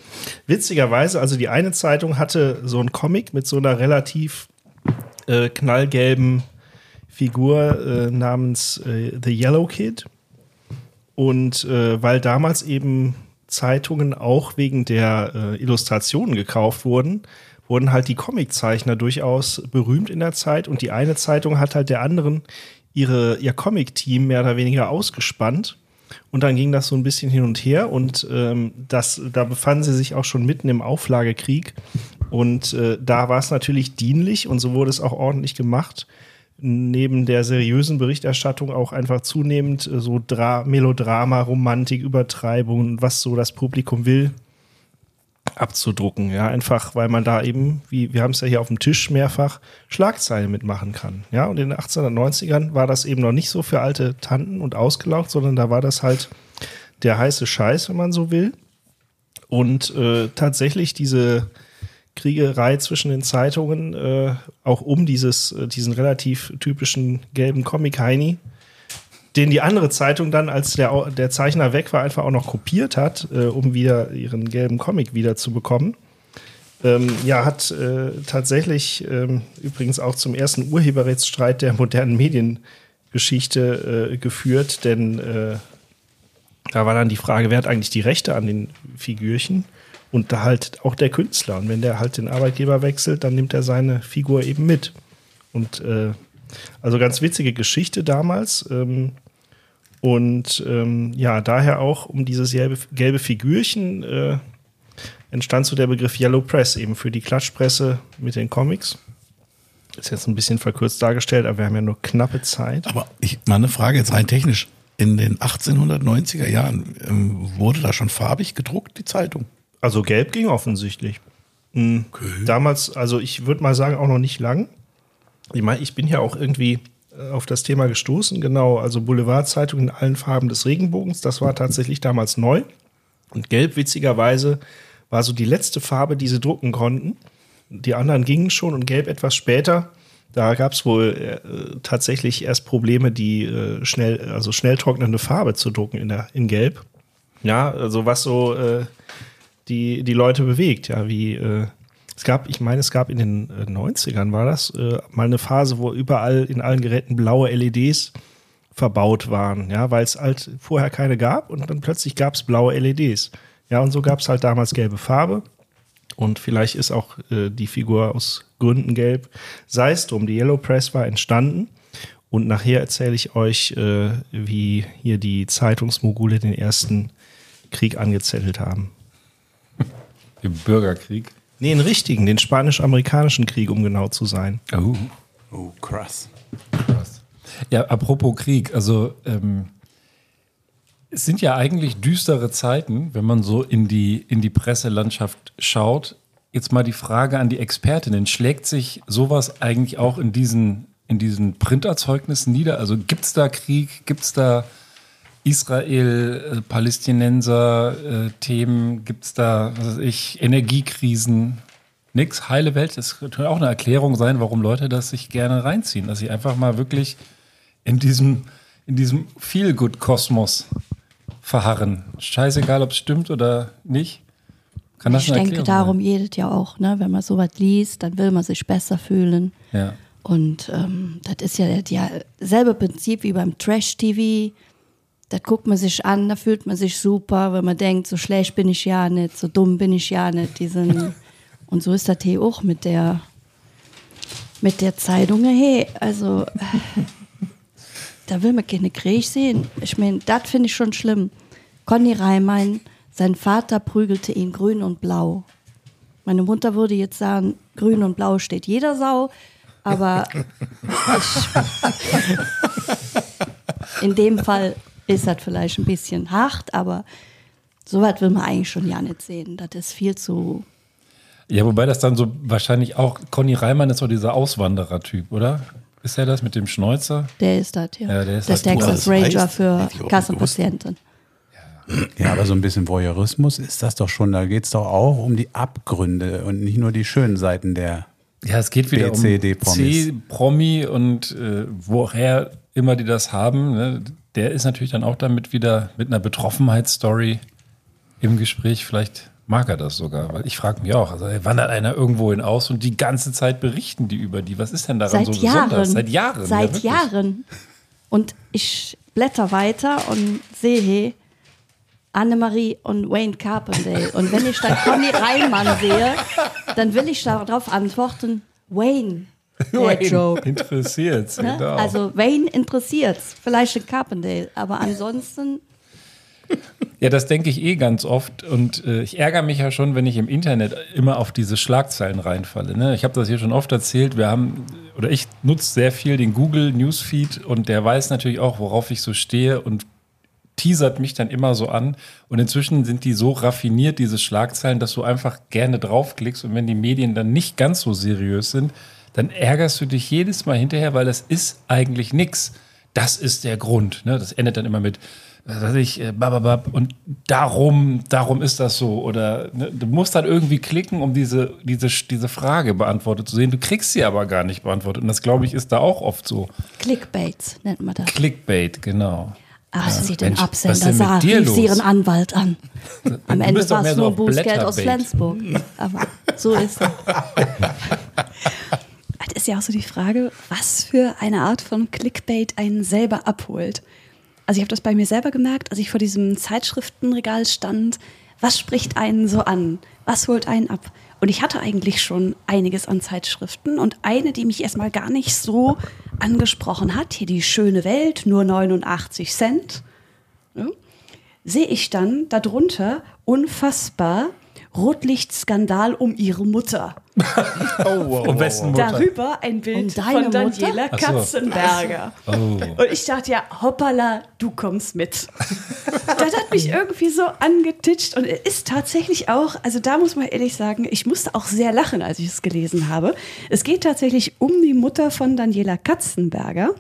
witzigerweise, also die eine Zeitung hatte so einen Comic mit so einer relativ äh, knallgelben Figur äh, namens äh, The Yellow Kid. Und weil damals eben Zeitungen auch wegen der äh, Illustrationen gekauft wurden, wurden halt die Comiczeichner durchaus berühmt in der Zeit. Und die eine Zeitung hat halt der anderen ihre, ihr Comic-Team mehr oder weniger ausgespannt. Und dann ging das so ein bisschen hin und her und ähm, das, da befanden sie sich auch schon mitten im Auflagekrieg. Und äh, da war es natürlich dienlich und so wurde es auch ordentlich gemacht. Neben der seriösen Berichterstattung auch einfach zunehmend äh, so Dra Melodrama, Romantik, Übertreibung was so das Publikum will, abzudrucken. Ja, einfach, weil man da eben, wie wir haben es ja hier auf dem Tisch mehrfach, Schlagzeilen mitmachen kann. Ja, und in den 1890ern war das eben noch nicht so für alte Tanten und ausgelaugt, sondern da war das halt der heiße Scheiß, wenn man so will. Und äh, tatsächlich diese Kriegerei zwischen den Zeitungen, äh, auch um dieses, äh, diesen relativ typischen gelben Comic-Heini, den die andere Zeitung dann, als der, der Zeichner weg war, einfach auch noch kopiert hat, äh, um wieder ihren gelben Comic wieder zu bekommen. Ähm, ja, hat äh, tatsächlich ähm, übrigens auch zum ersten Urheberrechtsstreit der modernen Mediengeschichte äh, geführt, denn äh, da war dann die Frage, wer hat eigentlich die Rechte an den Figürchen? Und da halt auch der Künstler. Und wenn der halt den Arbeitgeber wechselt, dann nimmt er seine Figur eben mit. Und äh, also ganz witzige Geschichte damals. Ähm, und ähm, ja, daher auch um dieses gelbe, gelbe Figürchen äh, entstand so der Begriff Yellow Press, eben für die Klatschpresse mit den Comics. Ist jetzt ein bisschen verkürzt dargestellt, aber wir haben ja nur knappe Zeit. Aber ich, mal eine Frage jetzt rein technisch. in den 1890er Jahren ähm, wurde da schon farbig gedruckt, die Zeitung. Also gelb ging offensichtlich. Mhm. Damals, also ich würde mal sagen, auch noch nicht lang. Ich meine, ich bin ja auch irgendwie äh, auf das Thema gestoßen, genau, also Boulevardzeitung in allen Farben des Regenbogens, das war tatsächlich damals neu. Und gelb, witzigerweise, war so die letzte Farbe, die sie drucken konnten. Die anderen gingen schon und gelb etwas später. Da gab es wohl äh, tatsächlich erst Probleme, die äh, schnell, also schnell trocknende Farbe zu drucken in, der, in Gelb. Ja, also was so äh, die, die Leute bewegt, ja, wie äh, es gab, ich meine, es gab in den äh, 90ern, war das, äh, mal eine Phase, wo überall in allen Geräten blaue LEDs verbaut waren, ja, weil es halt vorher keine gab und dann plötzlich gab es blaue LEDs. Ja, und so gab es halt damals gelbe Farbe. Und vielleicht ist auch äh, die Figur aus Gründen gelb. Sei es drum, die Yellow Press war entstanden. Und nachher erzähle ich euch, äh, wie hier die Zeitungsmogule den ersten Krieg angezettelt haben. Den Bürgerkrieg. Nee, den richtigen, den spanisch-amerikanischen Krieg, um genau zu sein. Oh. Oh, krass. Ja, apropos Krieg, also ähm, es sind ja eigentlich düstere Zeiten, wenn man so in die, in die Presselandschaft schaut. Jetzt mal die Frage an die Expertinnen. Schlägt sich sowas eigentlich auch in diesen, in diesen Printerzeugnissen nieder? Also gibt es da Krieg? Gibt es da Israel, äh, Palästinenser äh, Themen? Gibt es da, was weiß ich, Energiekrisen? Nix, heile Welt. Das könnte auch eine Erklärung sein, warum Leute das sich gerne reinziehen. Dass sie einfach mal wirklich in diesem, in diesem Feel-Good-Kosmos verharren. Scheißegal, ob es stimmt oder nicht. Kann das ich denke, Erklärung darum jedes ja auch, ne? wenn man sowas liest, dann will man sich besser fühlen. Ja. Und ähm, das ist ja das ja selbe Prinzip wie beim Trash-TV. Das guckt man sich an, da fühlt man sich super, wenn man denkt, so schlecht bin ich ja nicht, so dumm bin ich ja nicht. Diesen und so ist das hier auch mit der, mit der Zeitung. Hey, also da will man keine Krieg sehen. Ich meine, das finde ich schon schlimm. Conny Reimann, sein Vater prügelte ihn grün und blau. Meine Mutter würde jetzt sagen, grün und blau steht jeder Sau, aber ich, in dem Fall ist das vielleicht ein bisschen hart, aber so weit will man eigentlich schon ja nicht sehen. Das ist viel zu. ja, wobei das dann so wahrscheinlich auch, Conny Reimann ist so dieser Auswanderer-Typ, oder? Ist er das mit dem Schnäuzer? Der ist das, ja. Ja, der ist das das. Texas Ranger für Kassenpatienten. Ja, aber so ein bisschen Voyeurismus ist das doch schon. Da geht es doch auch um die Abgründe und nicht nur die schönen Seiten der. Ja, es geht wieder B, C, D um. C-Promi und äh, woher immer die das haben. Ne? Der ist natürlich dann auch damit wieder mit einer Betroffenheitsstory im Gespräch. Vielleicht mag er das sogar, weil ich frage mich auch. Also ey, wandert einer irgendwo hin aus und die ganze Zeit berichten die über die. Was ist denn daran Seit so Jahren. besonders? Seit Jahren. ja, Seit wirklich. Jahren. Und ich blätter weiter und sehe Annemarie und Wayne Carpendale. Und wenn ich dann Conny Reimann sehe, dann will ich darauf antworten, Wayne. Der Joke. Interessiert's, Ne? genau. Also Wayne interessiert's, vielleicht in Carpendale, aber ansonsten Ja, das denke ich eh ganz oft und äh, ich ärgere mich ja schon, wenn ich im Internet immer auf diese Schlagzeilen reinfalle. Ne? Ich habe das hier schon oft erzählt. Wir haben oder ich nutze sehr viel den Google Newsfeed und der weiß natürlich auch, worauf ich so stehe und teasert mich dann immer so an. Und inzwischen sind die so raffiniert, diese Schlagzeilen, dass du einfach gerne draufklickst und wenn die Medien dann nicht ganz so seriös sind, dann ärgerst du dich jedes Mal hinterher, weil das ist eigentlich nix. Das ist der Grund. Ne? Das endet dann immer mit, was weiß ich, äh, bababab, und darum, darum ist das so. Oder ne, du musst dann irgendwie klicken, um diese, diese, diese Frage beantwortet zu sehen. Du kriegst sie aber gar nicht beantwortet. Und das, glaube ich, ist da auch oft so. Clickbaits nennt man das. Clickbait, genau. Aber sie den Mensch, Absender sah, dir rief sie los? ihren Anwalt an. Am Ende war es nur Bußgeld aus. Flensburg. Aber so ist es. Das ist ja auch so die Frage, was für eine Art von Clickbait einen selber abholt. Also ich habe das bei mir selber gemerkt, als ich vor diesem Zeitschriftenregal stand. Was spricht einen so an? Was holt einen ab? Und ich hatte eigentlich schon einiges an Zeitschriften und eine, die mich erstmal gar nicht so angesprochen hat, hier die schöne Welt, nur 89 Cent, ja, sehe ich dann darunter unfassbar Rotlichtskandal um ihre Mutter. Um wessen Mutter? Darüber ein Bild Um deine von Daniela Mutter? Ach so. Katzenberger. Oh. Und ich dachte ja, hoppala, du kommst mit. das hat mich irgendwie so angetitscht und er ist tatsächlich auch, also da muss man ehrlich sagen, ich musste auch sehr lachen, als ich es gelesen habe. Es geht tatsächlich um die Mutter von Daniela Katzenberger.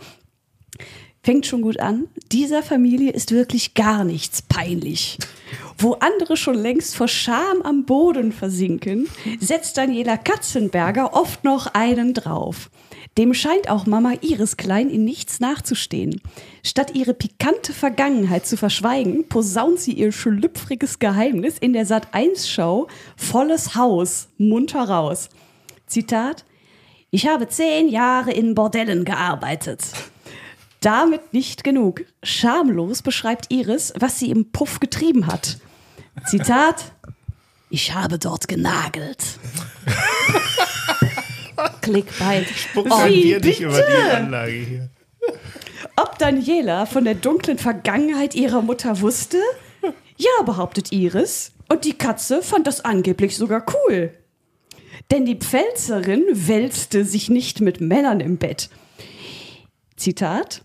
Fängt schon gut an. Dieser Familie ist wirklich gar nichts peinlich. Wo andere schon längst vor Scham am Boden versinken, setzt Daniela Katzenberger oft noch einen drauf. Dem scheint auch Mama Iris Klein in nichts nachzustehen. Statt ihre pikante Vergangenheit zu verschweigen, posaunt sie ihr schlüpfriges Geheimnis in der Sat1-Show Volles Haus munter raus. Zitat: Ich habe zehn Jahre in Bordellen gearbeitet. Damit nicht genug. Schamlos beschreibt Iris, was sie im Puff getrieben hat. Zitat: Ich habe dort genagelt. Clickbait. Spuck Oh, dir nicht über die? Anlage hier. Ob Daniela von der dunklen Vergangenheit ihrer Mutter wusste? Ja, behauptet Iris. Und die Katze fand das angeblich sogar cool. Denn die Pfälzerin wälzte sich nicht mit Männern im Bett. Zitat.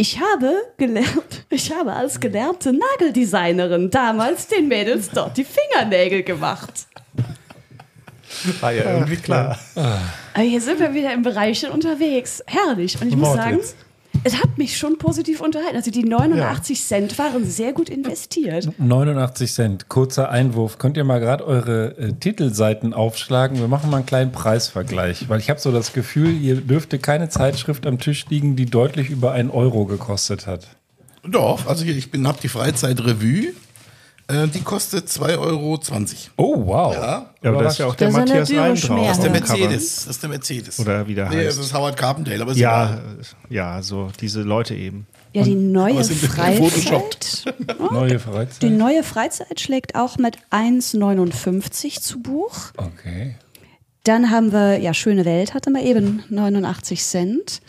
Ich habe gelernt, ich habe als gelernte Nageldesignerin damals den Mädels dort die Fingernägel gemacht. War ja irgendwie klar. Aber hier sind wir wieder im Bereich unterwegs. Herrlich. Und ich muss sagen, Mordwitz. Es hat mich schon positiv unterhalten. Also die 89 Cent waren sehr gut investiert. 89 Cent. Kurzer Einwurf. Könnt ihr mal gerade eure äh, Titelseiten aufschlagen? Wir machen mal einen kleinen Preisvergleich, weil ich habe so das Gefühl, ihr dürfte keine Zeitschrift am Tisch liegen, die deutlich über einen Euro gekostet hat. Doch, also ich bin, hab die Freizeit-Revue. Äh, die kostet 2,20 Euro. Oh, wow. Ja. Ja, aber da ist ja auch der Das ist ja Matthias Dürre drauf. Das ist der. Mercedes. Das ist der Mercedes. Oder wie der Nee, heißt. das ist Howard Carpendale, aber ist Ja, ja, so diese Leute eben. Ja, die neue Freizeit. gefotoshoppt. Neue Freizeit. Die neue Freizeit schlägt auch mit 1,59 zu Buch. Okay. Dann haben wir, ja, Schöne Welt hatte mal eben 89 Cent.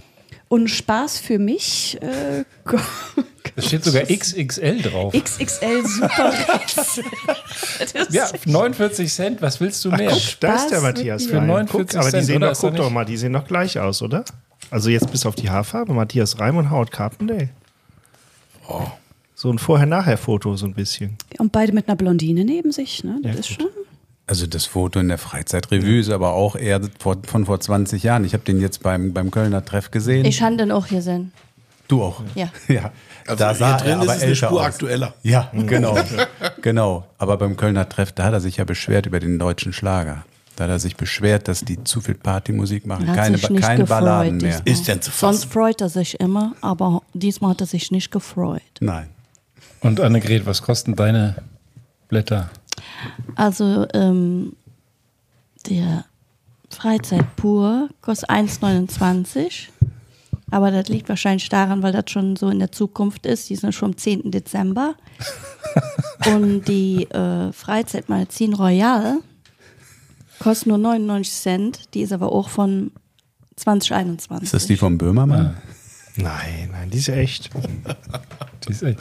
Und Spaß für mich, äh, Da steht sogar XXL drauf. XXL Super. Ja, 49 Cent, was willst du mehr? Guck, da ist der Matthias. Für 49 Guck, aber die sehen doch, guck doch mal, die sehen doch gleich aus, oder? Also jetzt bis auf die Haarfarbe, Matthias Reim und Howard Carpendale. Oh. So ein Vorher-Nachher-Foto so ein bisschen. Und beide mit einer Blondine neben sich, ne? Das Ja, ist schon. Also das Foto in der Freizeitrevue ist aber auch eher vor, von vor 20 Jahren. Ich habe den jetzt beim, beim Kölner Treff gesehen. Ich habe den auch gesehen. du auch? Ja. ja. Also da hier sah drin er ist aber es eine Spur aus. aktueller. Ja, genau. genau. Aber beim Kölner Treff, da hat er sich ja beschwert über den deutschen Schlager. Da hat er sich beschwert, dass die zu viel Partymusik machen. Hat Keine, sich ba- nicht keine gefreut Balladen mehr. diesmal. Ist denn zu Sonst fassen? freut er sich immer, aber diesmal hat er sich nicht gefreut. Nein. Und Annegret, was kosten deine Blätter? Also ähm, der Freizeit pur kostet 1,29. Aber das liegt wahrscheinlich daran, weil das schon so in der Zukunft ist. Die sind schon am 10. Dezember. Und die äh, Freizeitmagazin Royal kostet nur 99 Cent. Die ist aber auch von 2021. Ist das die vom Böhmermann? Nein, nein, die ist echt. Die ist echt-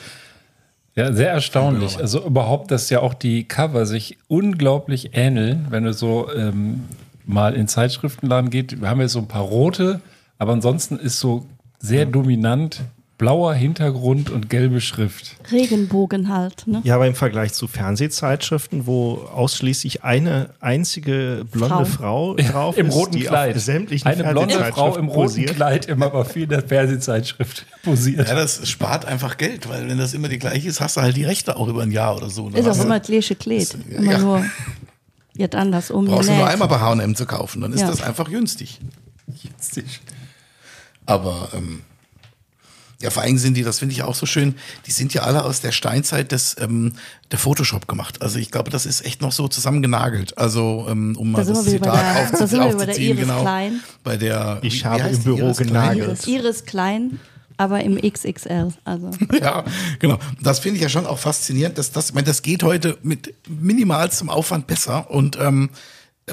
Ja, sehr erstaunlich. Also überhaupt, dass ja auch die Cover sich unglaublich ähneln, wenn du so ähm, mal in Zeitschriftenladen geht. Wir haben jetzt so ein paar rote, aber ansonsten ist so sehr dominant blauer Hintergrund und gelbe Schrift. Regenbogen halt. Ne? Ja, aber im Vergleich zu Fernsehzeitschriften, wo ausschließlich eine einzige blonde Frau, drauf Im ist, roten die Kleid. auf sämtlichen Eine blonde Frau im roten posiert. Kleid im aber viel der Fernsehzeitschrift posiert. Ja, das spart einfach Geld, weil wenn das immer die gleiche ist, hast du halt die Rechte auch über ein Jahr oder so. Dann Ist auch du- immer das gleiche Kleid. Immer ja. nur jetzt anders um. Brauchst du nur einmal bei H&M zu kaufen, dann ist Ja. das einfach günstig. Aber ähm, ja, vor allem sind die, das finde ich auch so schön, die sind ja alle aus der Steinzeit des ähm, der Photoshop gemacht. Also ich glaube, das ist echt noch so zusammengenagelt. Also ähm, um mal Da sind das wir Zitat bei der- aufzu- da sind wir wieder bei der aufzuziehen, Iris genau. Klein. Bei der Ich habe im? Büro Iris Klein? genagelt. Iris klein, aber im XXL. Also Ja, genau. Das finde ich ja schon auch faszinierend, dass das, ich meine, das geht heute mit minimalstem Aufwand besser und, ähm,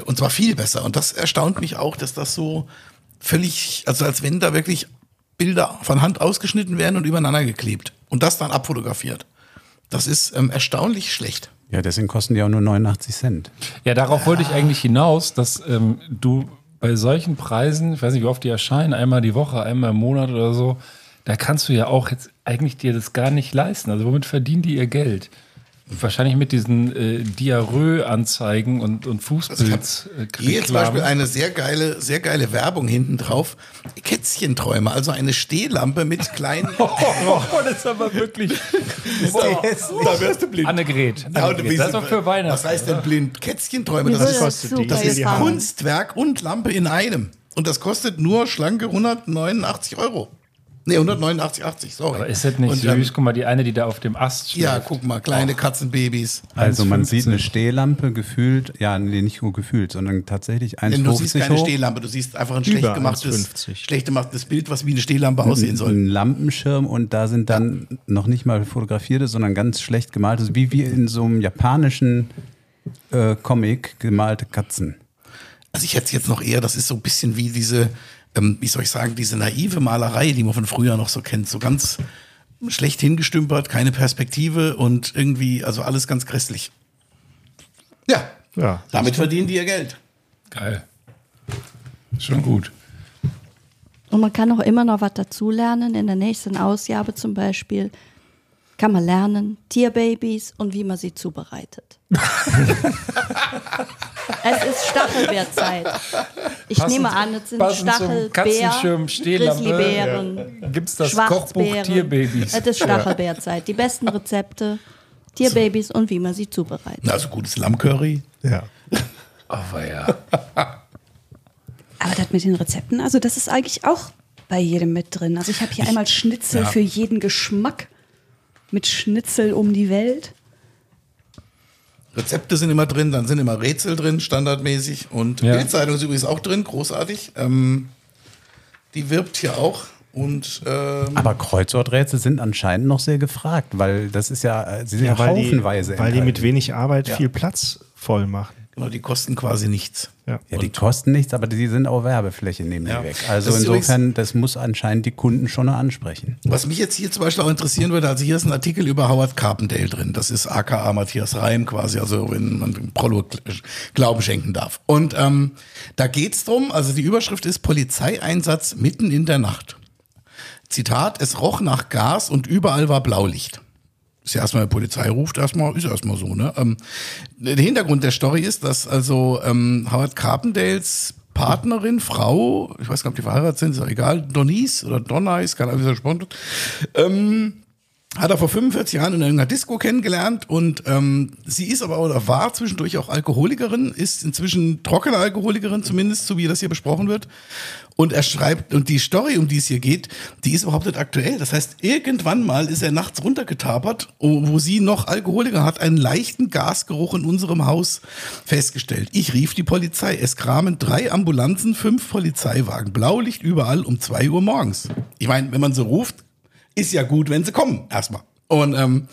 und zwar viel besser. Und das erstaunt mich auch, dass das so völlig, also als wenn da wirklich Bilder von Hand ausgeschnitten werden und übereinander geklebt und das dann abfotografiert. Das ist ähm, erstaunlich schlecht. Ja, deswegen kosten die auch nur 89 Cent. Ja, darauf wollte ich eigentlich hinaus, dass ähm, du bei solchen Preisen, ich weiß nicht, wie oft die erscheinen, einmal die Woche, einmal im Monat oder so, da kannst du ja auch jetzt eigentlich dir das gar nicht leisten. Also womit verdienen die ihr Geld? Wahrscheinlich mit diesen äh, Diarrhoe-Anzeigen und, und Fußpilz. äh, Hier zum Beispiel eine sehr geile, sehr geile Werbung hinten drauf. Kätzchenträume, also eine Stehlampe mit kleinen. Oh, das ist aber wirklich. da wirst du blind. Annegret. Annegret. Das ist doch für Weihnachten. Was heißt denn blind? Kätzchenträume, das ist, das super das ist. Kunstwerk und Lampe in einem. Und das kostet nur schlanke 189 Euro. Nee, 189,80, sorry. Aber ist das nicht und, süß? ähm, Guck mal, die eine, die da auf dem Ast steht. Ja, guck mal, kleine Katzenbabys. Also man 1,50. sieht eine Stehlampe gefühlt, ja, nee, nicht nur gefühlt, sondern tatsächlich Denn du siehst 1,50 keine hoch. Stehlampe, du siehst einfach ein Über schlecht gemachtes, 1,50. schlecht gemachtes Bild, was wie eine Stehlampe aussehen soll. Ein Lampenschirm und da sind dann noch nicht mal fotografierte, sondern ganz schlecht gemalte, wie wie in so einem japanischen äh, Comic gemalte Katzen. Also ich hätte es jetzt noch eher, das ist so ein bisschen wie diese, ähm, wie soll ich sagen, diese naive Malerei, die man von früher noch so kennt. So ganz schlecht hingestümpert, keine Perspektive und irgendwie, also alles ganz grässlich. Ja, Ja, damit verdienen die ihr Geld. Geil. Schon gut. Und man kann auch immer noch was dazulernen. In der nächsten Ausgabe zum Beispiel kann man lernen Tierbabys und wie man sie zubereitet. es ist Stachelbeerzeit. Ich Passend- nehme an, es sind passend zum Stachelbeer, Katzenschirm, Stehlampe, Grizzlybären, Gibt's das. Kochbuch Tierbabys? Es ist Stachelbeerzeit. Die besten Rezepte, Tierbabys und wie man sie zubereitet. Also gutes Lammcurry. ja. Aber ja. Aber das mit den Rezepten, also das ist eigentlich auch bei jedem mit drin. Also ich habe hier einmal Schnitzel ja. für jeden Geschmack. Mit Schnitzel um die Welt. Rezepte sind immer drin, dann sind immer Rätsel drin, standardmäßig. Und Ja. Bildzeitung ist übrigens auch drin, großartig. Ähm, die wirbt hier auch. Und ähm, Aber Kreuzworträtsel sind anscheinend noch sehr gefragt, weil das ist ja, äh, sie sind ja, weil, haufenweise die, weil die mit enthalten. wenig Arbeit Ja. viel Platz voll machen. Genau, die kosten quasi nichts. Ja. Ja, die kosten nichts, aber die sind auch Werbefläche, nehmen Ja. die weg. Also Das insofern, das muss anscheinend die Kunden schon noch ansprechen. Was mich jetzt hier zum Beispiel auch interessieren würde, also hier ist ein Artikel über Howard Carpendale drin. Das ist aka Matthias Reim quasi, also wenn man dem Prollo Gl- Glauben schenken darf. Und ähm, da geht's drum, also die Überschrift ist Polizeieinsatz mitten in der Nacht. Zitat, es roch nach Gas und überall war Blaulicht. Ist ja erstmal, Polizei ruft erstmal, ist erstmal so, ne? Ähm, der Hintergrund der Story ist, dass also ähm, Howard Carpendales Partnerin, Frau, ich weiß gar nicht, ob die verheiratet sind, ist auch egal, Donice oder Donnice, keine Ahnung, wie sie gesprochen wird, ähm, hat er vor 45 Jahren in einer Disco kennengelernt und ähm, sie ist aber oder war zwischendurch auch Alkoholikerin, ist inzwischen trockene Alkoholikerin zumindest, so wie das hier besprochen wird. Und er schreibt, und die Story, um die es hier geht, die ist überhaupt nicht aktuell. Das heißt, irgendwann mal ist er nachts runtergetapert, wo sie noch Alkoholiker hat, einen leichten Gasgeruch in unserem Haus festgestellt. Ich rief die Polizei. Es kramen drei Ambulanzen, fünf Polizeiwagen, Blaulicht überall um zwei Uhr morgens. Ich meine, wenn man so ruft, ist ja gut, wenn sie kommen, erstmal. Und ähm,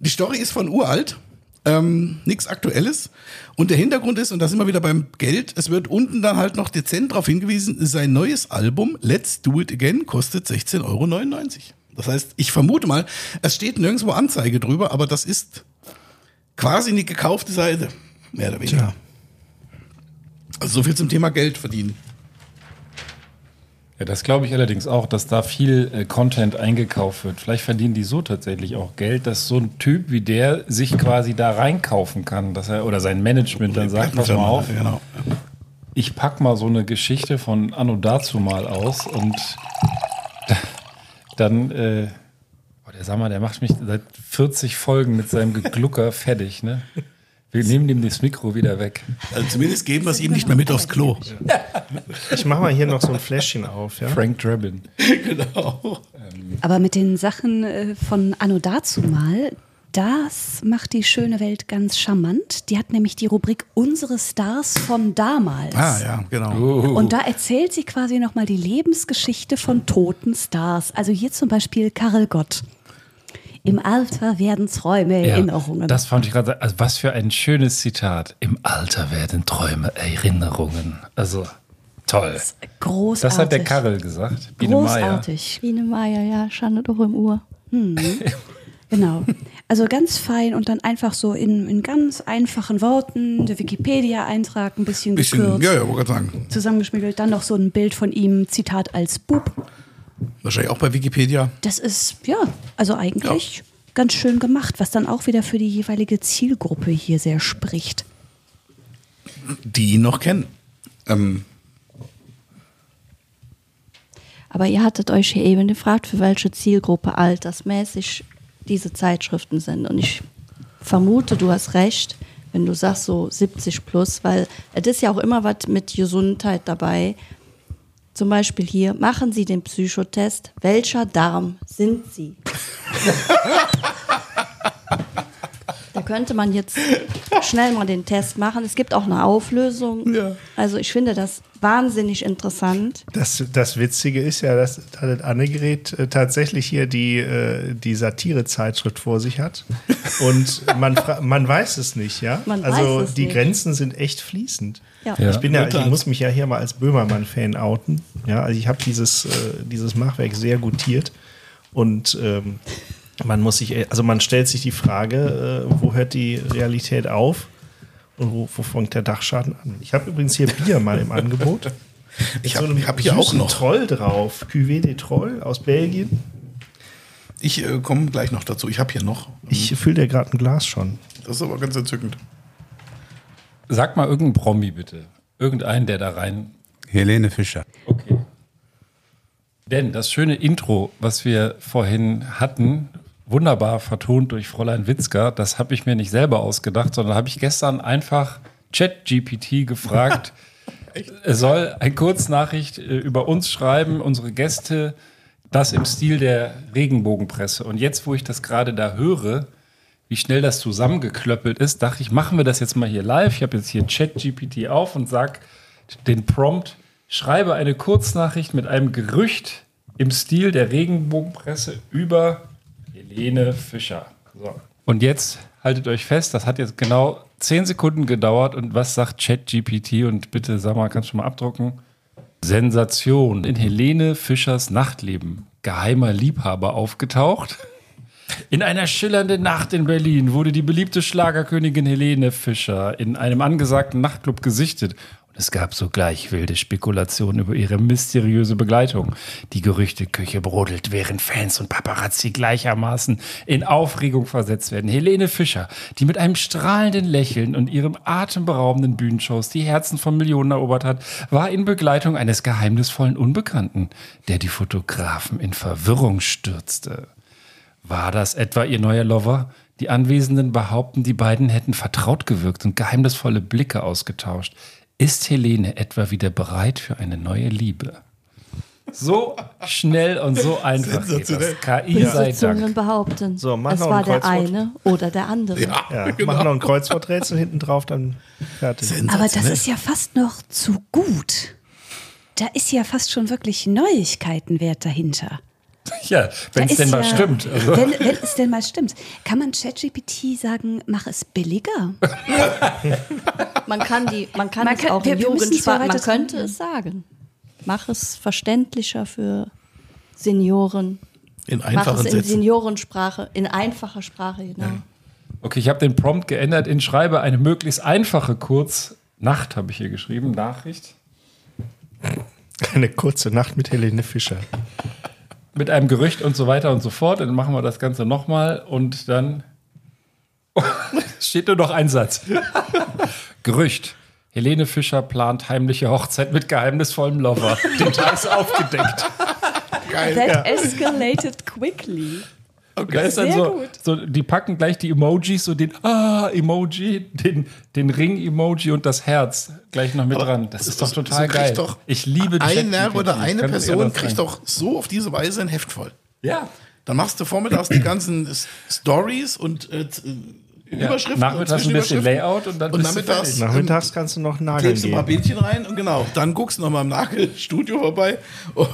die Story ist von uralt, ähm, nichts Aktuelles. Und der Hintergrund ist, und da sind wir wieder beim Geld, es wird unten dann halt noch dezent darauf hingewiesen, sein neues Album Let's Do It Again kostet 16,99 Euro. Das heißt, ich vermute mal, es steht nirgendwo Anzeige drüber, aber das ist quasi eine gekaufte Seite, mehr oder weniger. Also so viel zum Thema Geld verdienen. Ja, das glaube ich allerdings auch, dass da viel äh, Content eingekauft wird. Vielleicht verdienen die so tatsächlich auch Geld, dass so ein Typ wie der sich quasi da reinkaufen kann, dass er oder sein Management dann sagt, pass mal auf, Genau. ich pack mal so eine Geschichte von Anno dazu mal aus und dann, äh, oh, der sag mal, der macht mich seit 40 Folgen mit seinem Geglucker fertig, ne? Wir nehmen ihm das Mikro wieder weg. Also zumindest geben wir es ihm nicht mehr mit aufs Klo. Ich mache mal hier noch so ein Fläschchen auf. Ja? Frank Drabin. genau. Aber mit den Sachen äh, von Anno dazu mal, das macht die schöne Welt ganz charmant. Die hat nämlich die Rubrik Unsere Stars von damals. Ah ja, genau. Und da erzählt sie quasi nochmal die Lebensgeschichte von toten Stars. Also hier zum Beispiel Karel Gott. Im Alter werden Träume Erinnerungen. Das fand ich gerade, also was für ein schönes Zitat. Im Alter werden Träume Erinnerungen. Also toll. Großartig. Das hat der Karel gesagt. Biene Meier. Großartig. Biene Meier, ja, Schande doch im Uhr. Genau. Also ganz fein und dann einfach so in, in ganz einfachen Worten, der Wikipedia-Eintrag ein bisschen, Bisschen, gekürzt, ja, ja, wollte gerade sagen. zusammengeschmiegelt, dann noch so ein Bild von ihm, Zitat als Bub. Wahrscheinlich auch bei Wikipedia. Das ist, ja, also eigentlich ganz schön gemacht, was dann auch wieder für die jeweilige Zielgruppe hier sehr spricht. Die ihn noch kennen. Ähm, Aber ihr hattet euch hier eben gefragt, für welche Zielgruppe altersmäßig diese Zeitschriften sind. Und ich vermute, du hast recht, wenn du sagst so 70 plus, weil es ist ja auch immer was mit Gesundheit dabei. Zum Beispiel hier, machen Sie den Psychotest. Welcher Darm sind Sie? könnte man jetzt schnell mal den Test machen. Es gibt auch eine Auflösung. Also ich finde das wahnsinnig interessant. Das, das Witzige ist ja, dass das Annegret äh, tatsächlich hier die, äh, die Satire-Zeitschrift vor sich hat. Und man, man weiß es nicht, ja? Man also weiß es die nicht. Grenzen sind echt fließend. Ja. Ja. Ich bin ja, ich muss mich ja hier mal als Böhmermann-Fan outen. Ja, also ich habe dieses, äh, dieses Machwerk sehr gutiert. Und ähm, man muss sich, also man stellt sich die Frage, äh, wo hört die Realität auf und wo, wo fängt der Dachschaden an? Ich habe übrigens hier Bier mal im Angebot. ich So habe einem hab hier auch noch. Troll drauf. Cuvée de Troll aus Belgien. Ich äh, komme gleich noch dazu. Ich habe hier noch. Ich fülle dir gerade ein Glas schon. Das ist aber ganz entzückend. Sag mal irgendeinen Promi bitte. Irgendeinen, der da rein. Helene Fischer. Okay. Denn das schöne Intro, was wir vorhin hatten, wunderbar vertont durch Fräulein Witzka, das habe ich mir nicht selber ausgedacht, sondern habe ich gestern einfach ChatGPT gefragt. er soll eine Kurznachricht äh, über uns schreiben, unsere Gäste, das im Stil der Regenbogenpresse. Und jetzt, wo ich das gerade da höre, wie schnell das zusammengeklöppelt ist, dachte ich, machen wir das jetzt mal hier live. Ich habe jetzt hier ChatGPT auf und sag den Prompt, schreibe eine Kurznachricht mit einem Gerücht im Stil der Regenbogenpresse über Helene Fischer. So. Und jetzt haltet euch fest, das hat jetzt genau 10 Sekunden gedauert. Und was sagt ChatGPT? Und bitte, sag mal, kannst du mal abdrucken? Sensation. In Helene Fischers Nachtleben. Geheimer Liebhaber aufgetaucht. In einer schillernden Nacht in Berlin wurde die beliebte Schlagerkönigin Helene Fischer in einem angesagten Nachtclub gesichtet. Es gab sogleich wilde Spekulationen über ihre mysteriöse Begleitung. Die Gerüchteküche brodelt, während Fans und Paparazzi gleichermaßen in Aufregung versetzt werden. Helene Fischer, die mit einem strahlenden Lächeln und ihrem atemberaubenden Bühnenshows die Herzen von Millionen erobert hat, war in Begleitung eines geheimnisvollen Unbekannten, der die Fotografen in Verwirrung stürzte. War das etwa ihr neuer Lover? Die Anwesenden behaupten, die beiden hätten vertraut gewirkt und geheimnisvolle Blicke ausgetauscht. Ist Helene etwa wieder bereit für eine neue Liebe? So schnell und so einfach geht das. KI sei Dank. behaupten, So, mach es noch ein war der Kreuzwort. eine oder der andere. Ja, genau. mach noch ein Kreuzworträtsel hinten drauf, dann fertig. Aber das ist ja fast noch zu gut. Da ist ja fast schon wirklich Neuigkeitenwert dahinter. Ja, wenn es denn ist mal ja- stimmt. Also, Wenn, wenn es denn mal stimmt. Kann man ChatGPT sagen, mach es billiger? Man kann die, man kann Man es kann- auch wir- ja Jugendsprache, man könnte es sagen. Mach es verständlicher für Senioren. In Mach einfachen es in Sätzen. Seniorensprache, in einfacher Sprache, genau. okay, ich habe den Prompt geändert in schreibe eine möglichst einfache Kurznacht, habe ich hier geschrieben, Nachricht. Eine kurze Nacht mit Helene Fischer. Mit einem Gerücht und so weiter und so fort. Dann machen wir das Ganze nochmal und dann steht nur noch ein Satz. Gerücht. Helene Fischer plant heimliche Hochzeit mit geheimnisvollem Lover. Details aufgedeckt. That escalated quickly. Da ist dann Sehr so, gut. so, die packen gleich die Emojis, so den Ah-Emoji, den, den Ring-Emoji und das Herz gleich noch mit Aber dran. Das ist doch total so geil. doch ich liebe Einer oder eine das Person kriegt doch so auf diese Weise ein Heft voll. Ja. Dann machst du vormittags die ganzen Stories und äh, äh, Überschriften. Nachmittags und ein bisschen. Layout und dann und bist du nachmittags, fertig. Nachmittags kannst du noch nageln klebst du mal gehen. Bildchen rein und genau, dann guckst du noch mal im Nagelstudio vorbei und,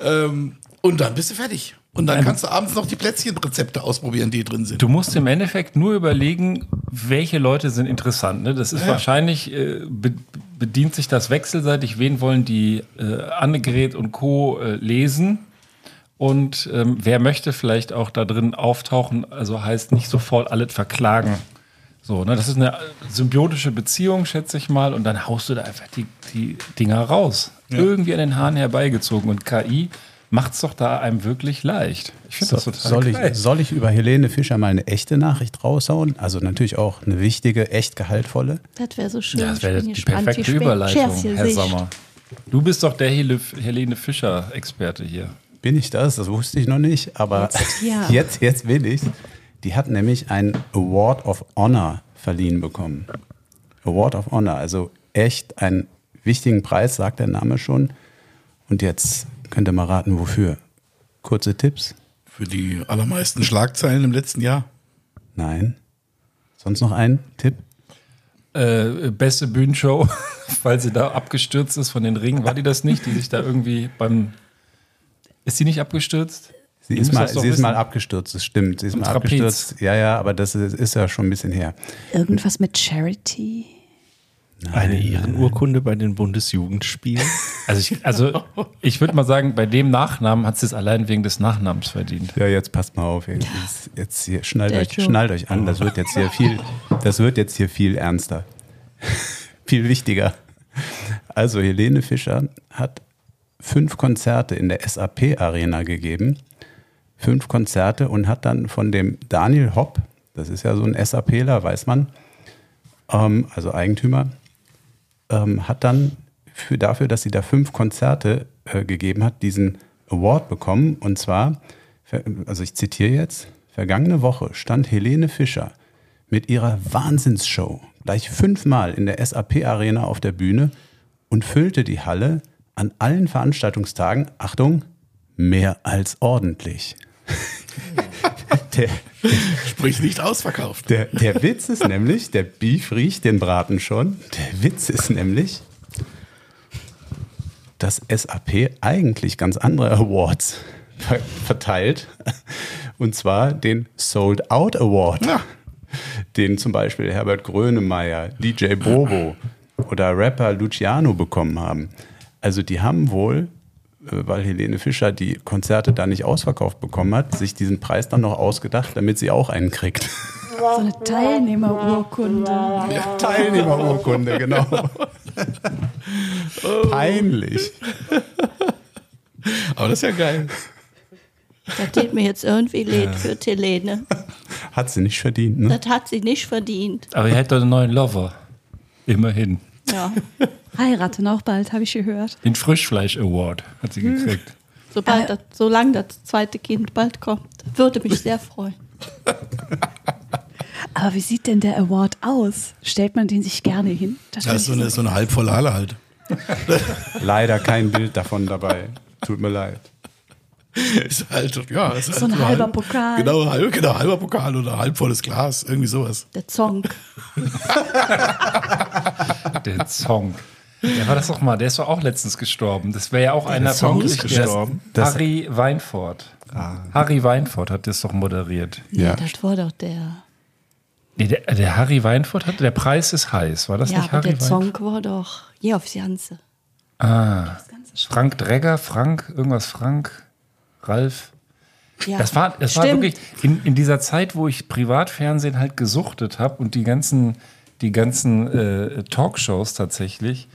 ähm, und dann bist du fertig. Und dann kannst du abends noch die Plätzchenrezepte ausprobieren, die drin sind. Du musst im Endeffekt nur überlegen, welche Leute sind interessant. Ne? Das ist wahrscheinlich, äh, be bedient sich das wechselseitig, wen wollen die äh, Annegret und Co. Äh, lesen. Und ähm, wer möchte vielleicht auch da drin auftauchen, also heißt nicht sofort alles verklagen. So, ne, das ist eine symbiotische Beziehung, schätze ich mal, und dann haust du da einfach die, die Dinger raus. Irgendwie an den Haaren herbeigezogen. Und KI macht es doch da einem wirklich leicht. Ich finde das total Soll geil. ich, soll ich über Helene Fischer mal eine echte Nachricht raushauen? Also natürlich auch eine wichtige, echt gehaltvolle. Das wäre so schön. Ja, das wäre bin die perfekte Überleitung, Herr. Sommer. Du bist doch der Hele Helene Fischer-Experte hier. Bin ich das? Das wusste ich noch nicht, aber Jetzt, ja. jetzt, jetzt will ich. Die hat nämlich einen Award of Honor verliehen bekommen. Award of Honor, also echt einen wichtigen Preis, sagt der Name schon. Und jetzt könnt ihr mal raten, wofür. Kurze Tipps? Für die allermeisten Schlagzeilen im letzten Jahr. Nein. Sonst noch ein Tipp? Äh, beste Bühnenshow, weil sie da abgestürzt ist von den Ringen. War die das nicht, die sich da irgendwie beim. Ist sie nicht abgestürzt? Sie ist, mal, sie ist mal abgestürzt, das stimmt. Sie ist Am mal Trapez. abgestürzt. Ja, ja, aber das ist, ist ja schon ein bisschen her. Irgendwas mit Charity? Eine Ehrenurkunde bei den Bundesjugendspielen. Also ich, also ich würde mal sagen, bei dem Nachnamen hat sie es allein wegen des Nachnamens verdient. Ja, jetzt passt mal auf. Jetzt, jetzt hier, schnallt, euch, schnallt euch an. Das wird jetzt hier viel, das wird jetzt hier viel ernster. viel wichtiger. Also Helene Fischer hat fünf Konzerte in der SAP Arena gegeben. Fünf Konzerte und hat dann von dem Daniel Hopp, das ist ja so ein SAPler, weiß man, ähm, also Eigentümer, ähm, hat dann für, dafür, dass sie da fünf Konzerte äh, gegeben hat, diesen Award bekommen. Und zwar, also ich zitiere jetzt, vergangene Woche stand Helene Fischer mit ihrer Wahnsinnsshow gleich fünfmal in der SAP-Arena auf der Bühne und füllte die Halle an allen Veranstaltungstagen, Achtung, mehr als ordentlich. der, Sprich nicht ausverkauft. der, der Witz ist nämlich, der Beef riecht den Braten schon. Der Witz ist nämlich, dass SAP eigentlich ganz andere Awards ver verteilt. Und zwar den Sold Out Award. Den zum Beispiel Herbert Grönemeyer, DJ Bobo oder Rapper Luciano bekommen haben. Also die haben wohl, weil Helene Fischer die Konzerte da nicht ausverkauft bekommen hat, sich diesen Preis dann noch ausgedacht, damit sie auch einen kriegt. So eine Teilnehmerurkunde. Teilnehmerurkunde, genau. Peinlich. Aber das ist ja geil. Das tut mir jetzt irgendwie leid für Helene. Hat sie nicht verdient, ne? Das hat sie nicht verdient. Aber ihr hättet doch einen neuen Lover. Immerhin. Ja. Heiraten auch bald, habe ich gehört. Den Frischfleisch Award hat sie gekriegt. Sobald das, solange das zweite Kind bald kommt, würde mich sehr freuen. Aber wie sieht denn der Award aus? Stellt man den sich gerne hin? Das Das ist so eine, so eine halbvolle Halle halt. Leider kein Bild davon dabei. Tut mir leid. Ist halt, ja, ist halt So ein halber halb- Pokal. Genau, halb, genau, halber Pokal oder halbvolles Glas, irgendwie sowas. Der Zong. Der Song. Der war das doch mal, der ist doch auch letztens gestorben. Das wäre ja auch einer Song von ist gestorben? Das- Harry Weinfurt. Harry Weinfurt hat das doch moderiert. Nee, Ja. das war doch der. Nee, der, der Harry Weinfurt hatte, der Preis ist heiß. War das ja, nicht aber Harry der Weinfurt? Song war doch je aufs Ganze. Ah, Frank Dregger, Frank, irgendwas Frank, Ralf. Ja, Das war, das war wirklich in, in dieser Zeit, wo ich Privatfernsehen halt gesuchtet habe und die ganzen, die ganzen äh, Talkshows tatsächlich.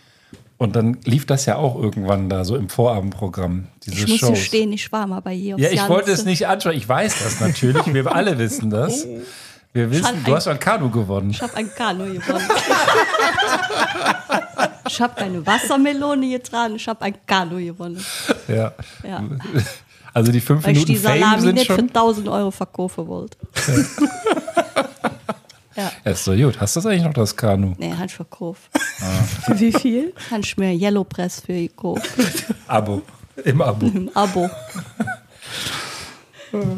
Und dann lief das ja auch irgendwann da so im Vorabendprogramm, diese Ich muss Shows. gestehen, ich war mal bei aufs ja, ich wollte es nicht anschauen. Ich weiß das natürlich. Wir alle wissen das. Wir wissen, du ein- hast ein Kanu gewonnen. Ich habe ein Kanu gewonnen. ich habe keine Wassermelone getragen, ich habe ein Kanu gewonnen. Ja. Ja. Also die fünf Weil ich die Minuten Fame Salami sind nicht für schon. 1000 Euro verkaufen wollte. ja. Ja, ist doch gut. Hast du das eigentlich noch, das Kanu? Nee, ich verkauft. Für wie viel? Ich mir Yellow Press für gekauft. Abo. Im Abo. Im Abo.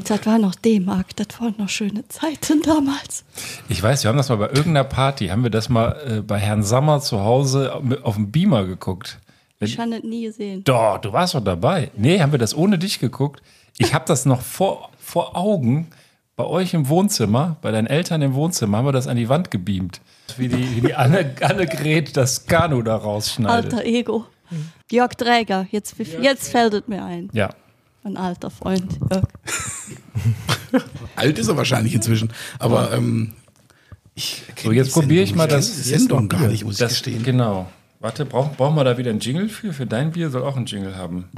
Das war noch D-Mark, das waren noch schöne Zeiten damals. Ich weiß, wir haben das mal bei irgendeiner Party, haben wir das mal äh, bei Herrn Sammer zu Hause auf dem Beamer geguckt. Ich habe das nie gesehen. Doch, du warst doch dabei. Nee, haben wir das ohne dich geguckt. Ich habe das noch vor, vor Augen bei euch im Wohnzimmer, bei deinen Eltern im Wohnzimmer, haben wir das an die Wand gebeamt. Wie die, wie die Anne, Annegret das Kanu da rausschneidet. Alter Ego. Jörg Träger, jetzt, jetzt fällt es mir ein. Ja. Mein alter Freund. Ja. Alt ist er wahrscheinlich inzwischen. Aber ähm, ich So, jetzt probiere ich mal das. Die Sendung gar nicht, muss ich das, gestehen. Genau. Warte, brauchen brauchen wir da wieder einen Jingle für? Für dein Bier soll auch ein Jingle haben.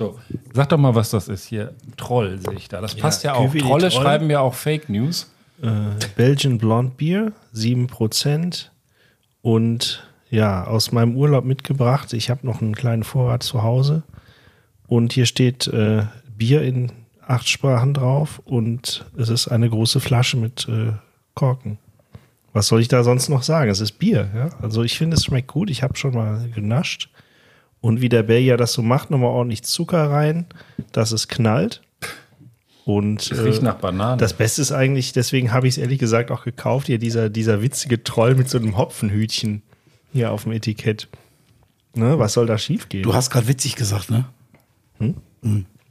So, sag doch mal, was das ist hier. Troll sehe ich da. Das passt ja, auch. Küwi, die Trolle Troll. schreiben ja auch Fake News. Äh, Belgian Blonde Beer, 7%. Und ja, aus meinem Urlaub mitgebracht. Ich habe noch einen kleinen Vorrat zu Hause. Und hier steht äh, Bier in acht Sprachen drauf. Und es ist eine große Flasche mit äh, Korken. Was soll ich da sonst noch sagen? Es ist Bier. Ja? Also ich finde, es schmeckt gut. Ich habe schon mal genascht. Und wie der Belgier das so macht, nochmal ordentlich Zucker rein, dass es knallt. Und Das riecht nach Bananen. Das Beste ist eigentlich, deswegen habe ich es ehrlich gesagt auch gekauft, hier dieser, dieser witzige Troll mit so einem Hopfenhütchen hier auf dem Etikett. Ne, was soll da schiefgehen? Du hast gerade witzig gesagt, ne?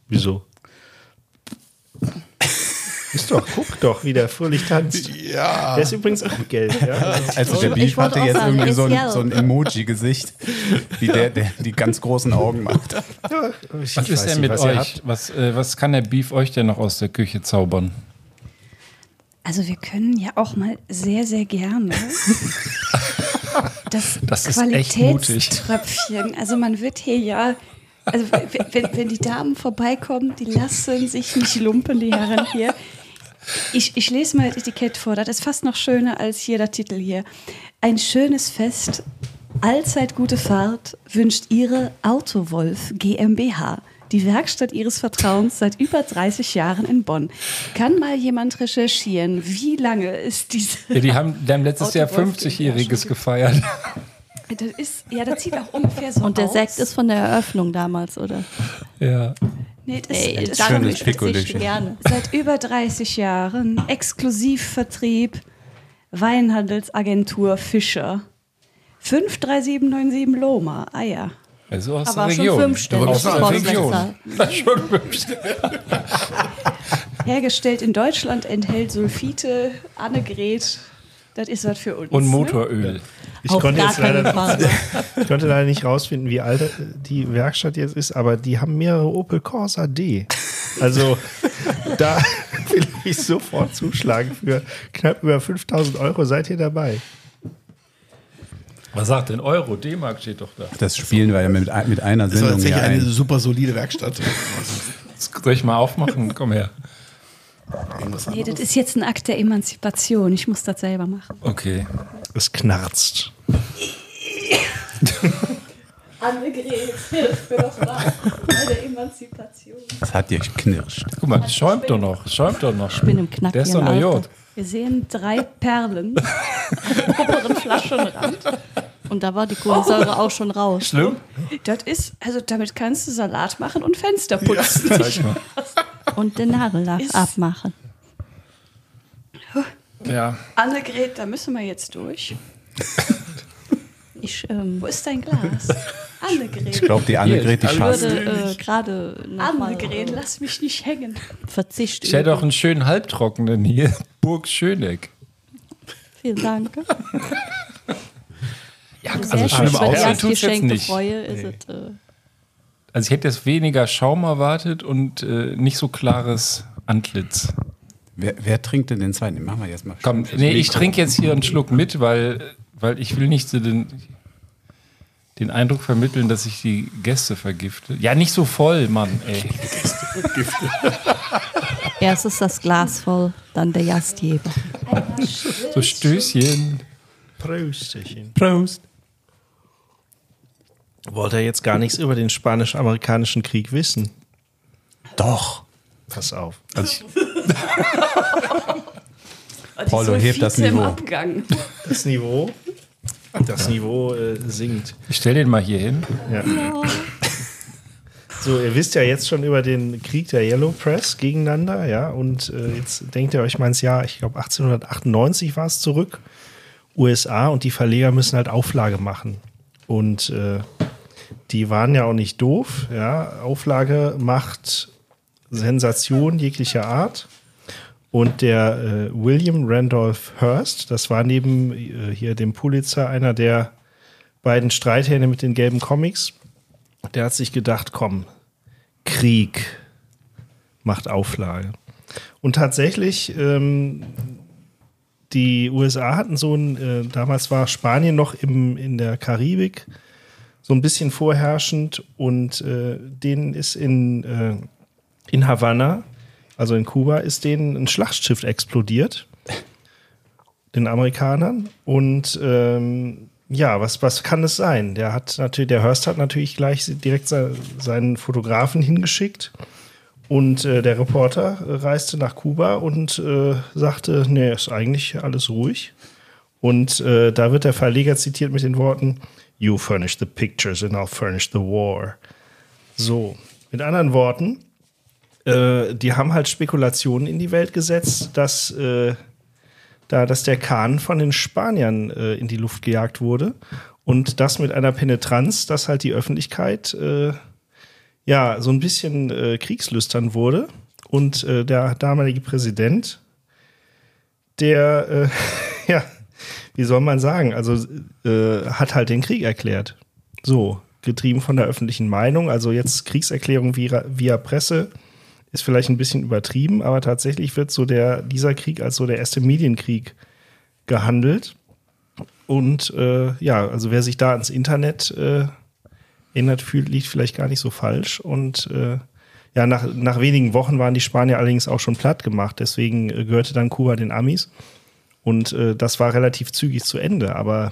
Wieso? Ist doch, guck doch, wie der fröhlich tanzt. Ja. Der ist übrigens auch gelb. Ja? Also der Beef hatte jetzt sagen, irgendwie so ist ein, so ein Emoji-Gesicht, wie der, der die ganz großen Augen macht. Ich Was ist denn mit was euch? Was, äh, was kann der Beef euch denn noch aus der Küche zaubern? Also wir können ja auch mal sehr, sehr gerne das, Das. Qualitätströpfchen. Also man wird hier ja, also wenn, wenn die Damen vorbeikommen, die lassen sich nicht lumpen, die Herren hier. Ich, ich lese mal das Etikett vor, das ist fast noch schöner als hier der Titel hier. Ein schönes Fest, allzeit gute Fahrt wünscht Ihre Autowolf GmbH. Die Werkstatt Ihres Vertrauens seit über 30 Jahren in Bonn. Kann mal jemand recherchieren, wie lange ist diese. Ja, die haben, die haben letztes Jahr Autowolf 50-Jähriges gefeiert. Das ist, ja, das sieht auch ungefähr so Und der aus. Sekt ist von der Eröffnung damals, oder? Ja. Nee, das, Ey, das schönes ich gerne. seit über 30 Jahren Exklusivvertrieb Weinhandelsagentur Fischer. 53797 Loma. Ah ja. Also aus Aber der schon Region. fünfstellig. Aus der. Region. Schon fünfstellig. Hergestellt in Deutschland enthält Sulfite, Annegret. Das ist was für uns. Und ne? Ich Auf konnte, gar jetzt leider, ich konnte leider nicht rausfinden, wie alt die Werkstatt jetzt ist, aber die haben mehrere Opel Corsa D. Also da will ich sofort zuschlagen. Für knapp über 5000 Euro seid ihr dabei. Was sagt denn Euro? D-Mark steht doch da. Das spielen wir ja mit, mit einer Das Sendung tatsächlich hier eine ein. super solide Werkstatt. Soll ich mal aufmachen? Komm her. Irgendwas Nee, anderes? das ist jetzt ein Akt der Emanzipation. Ich muss das selber machen. Okay. Es knarzt. Annegret, hilf mir doch mal bei der Emanzipation. Das hat dir geknirscht. Guck mal, es schäumt doch noch. es Schäumt doch noch. Ich bin im Knack Der ist doch noch Jod. Wir sehen drei Perlen am oberen Flaschenrand. Und da war die Kohlensäure auch schon raus. Schlimm? Das ist, also damit kannst du Salat machen und Fenster putzen. Zeig mal. Und den Nagellack Ist- abmachen. Ja. Annegret, da müssen wir jetzt durch. Ich ähm, Wo ist dein Glas? Annegret. Ich glaube, die Annegret, die Hier, schafft. würde äh, gerade Annegret, lass mich nicht hängen. Verzicht Ich hätte auch einen schönen halbtrockenen hier. Burg Schöneck. Vielen Dank. Ja, Sehr also aussehen tut's jetzt Erstgeschenkte nicht. Freue ist es. Äh, Also ich hätte jetzt weniger Schaum erwartet und äh, nicht so klares Antlitz. Wer, wer trinkt denn den zweiten? Den machen wir jetzt mal. Komm, nee, ich trinke jetzt hier einen Schluck mit, weil, weil ich will nicht so den, den Eindruck vermitteln, dass ich die Gäste vergifte. Ja, nicht so voll, Mann, ey. erst ist das Glas voll, dann der Gastgeber. So Stößchen. Prösterchen. Prost. Wollt ihr jetzt gar nichts über den spanisch-amerikanischen Krieg wissen? Doch. Pass auf. Also Die Paulo, hebt das Niveau. Abgang. Das Niveau, das Niveau äh, sinkt. Ich stell den mal hier hin. Ja. So, ihr wisst ja jetzt schon über den Krieg der Yellow Press gegeneinander, ja, und äh, jetzt denkt ihr euch mal ins Jahr, ich glaube 1898 war es zurück, USA und die Verleger müssen halt Auflage machen. Und äh, die waren ja auch nicht doof, ja, Auflage macht Sensation jeglicher Art. Und der äh, William Randolph Hearst, das war neben äh, hier dem Pulitzer einer der beiden Streithähne mit den gelben Comics, der hat sich gedacht, komm, Krieg macht Auflage. Und tatsächlich, ähm, die USA hatten so ein, äh, damals war Spanien noch im, in der Karibik so ein bisschen vorherrschend und äh, denen ist in, äh, in Havanna, also in Kuba, ist denen ein Schlachtschiff explodiert. Den Amerikanern. Und ähm, ja, was, was kann es sein? Der hat natürlich, der Hurst hat natürlich gleich direkt se seinen Fotografen hingeschickt. Und äh, der Reporter reiste nach Kuba und äh, sagte, nee, ist eigentlich alles ruhig. Und äh, da wird der Verleger zitiert mit den Worten, You furnish the pictures and I'll furnish the war. So, mit anderen Worten, äh, die haben halt Spekulationen in die Welt gesetzt, dass, äh, da, dass der Kahn von den Spaniern äh, in die Luft gejagt wurde. Und das mit einer Penetranz, dass halt die Öffentlichkeit äh, ja so ein bisschen äh, kriegslüstern wurde. Und äh, der damalige Präsident, der, wie soll man sagen, also äh, hat halt den Krieg erklärt. So, getrieben von der öffentlichen Meinung. Also jetzt Kriegserklärung via, via Presse ist vielleicht ein bisschen übertrieben, aber tatsächlich wird so der, dieser Krieg als so der erste Medienkrieg gehandelt. Und äh, ja, also wer sich da ans Internet äh, erinnert fühlt, liegt vielleicht gar nicht so falsch. Und äh, ja, nach, nach wenigen Wochen waren die Spanier allerdings auch schon platt gemacht. Deswegen äh, gehörte dann Kuba den Amis. Und äh, das war relativ zügig zu Ende. Aber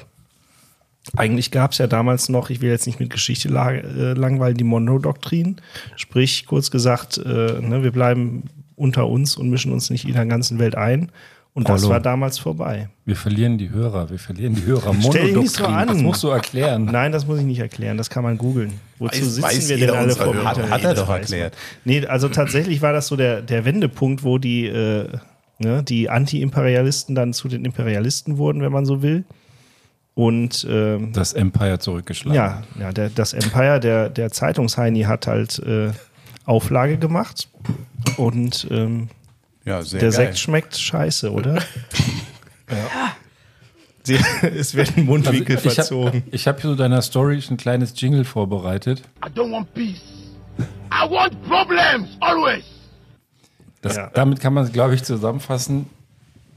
eigentlich gab es ja damals noch, ich will jetzt nicht mit Geschichte äh, langweilen, die Monroe-Doktrin. Sprich, kurz gesagt, äh, ne, wir bleiben unter uns und mischen uns nicht in der ganzen Welt ein. Und das Hallo. war damals vorbei. Wir verlieren die Hörer, wir verlieren die Hörer. Stell dich nicht so Monodoktrin, an. Das musst du erklären. Nein, das muss ich nicht erklären, das kann man googeln. Wozu Weiß- sitzen weiß wir denn alle vor. Internet? Hat er Das doch erklärt. Nee, also tatsächlich war das so der, der Wendepunkt, wo die, äh, ne, die Anti-Imperialisten dann zu den Imperialisten wurden, wenn man so will. Und ähm, Das Empire zurückgeschlagen. ja, ja der, das Empire, der, der Zeitungsheini hat halt äh, Auflage gemacht. Und ähm, Ja, sehr der geil. Sekt schmeckt scheiße, oder? ja. Sie, es werden Mundwinkel Also ich verzogen. habe ich hab hier zu deiner Story ein kleines Jingle vorbereitet. I don't want peace. I want problems, always. Das, Ja. Damit kann man, glaube ich, zusammenfassen.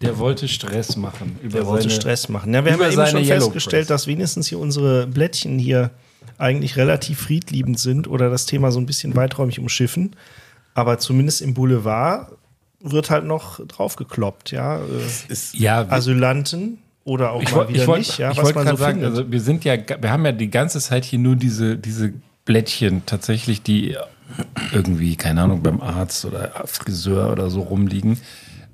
Der wollte Stress machen. Über Der wollte seine- Stress machen. Ja, wir haben ja eben schon Yellow festgestellt, Press. dass wenigstens hier unsere Blättchen hier eigentlich relativ friedliebend sind oder das Thema so ein bisschen weiträumig umschiffen. Aber zumindest im Boulevard wird halt noch draufgekloppt, ja. Äh, Ja, wir- Asylanten oder auch ich mal wieder ich wollt, nicht, ja, ich was man gerade so sagen, findet. also wir sind ja, wir haben ja die ganze Zeit hier nur diese, diese Blättchen tatsächlich, die irgendwie, keine Ahnung, beim Arzt oder Friseur oder so rumliegen.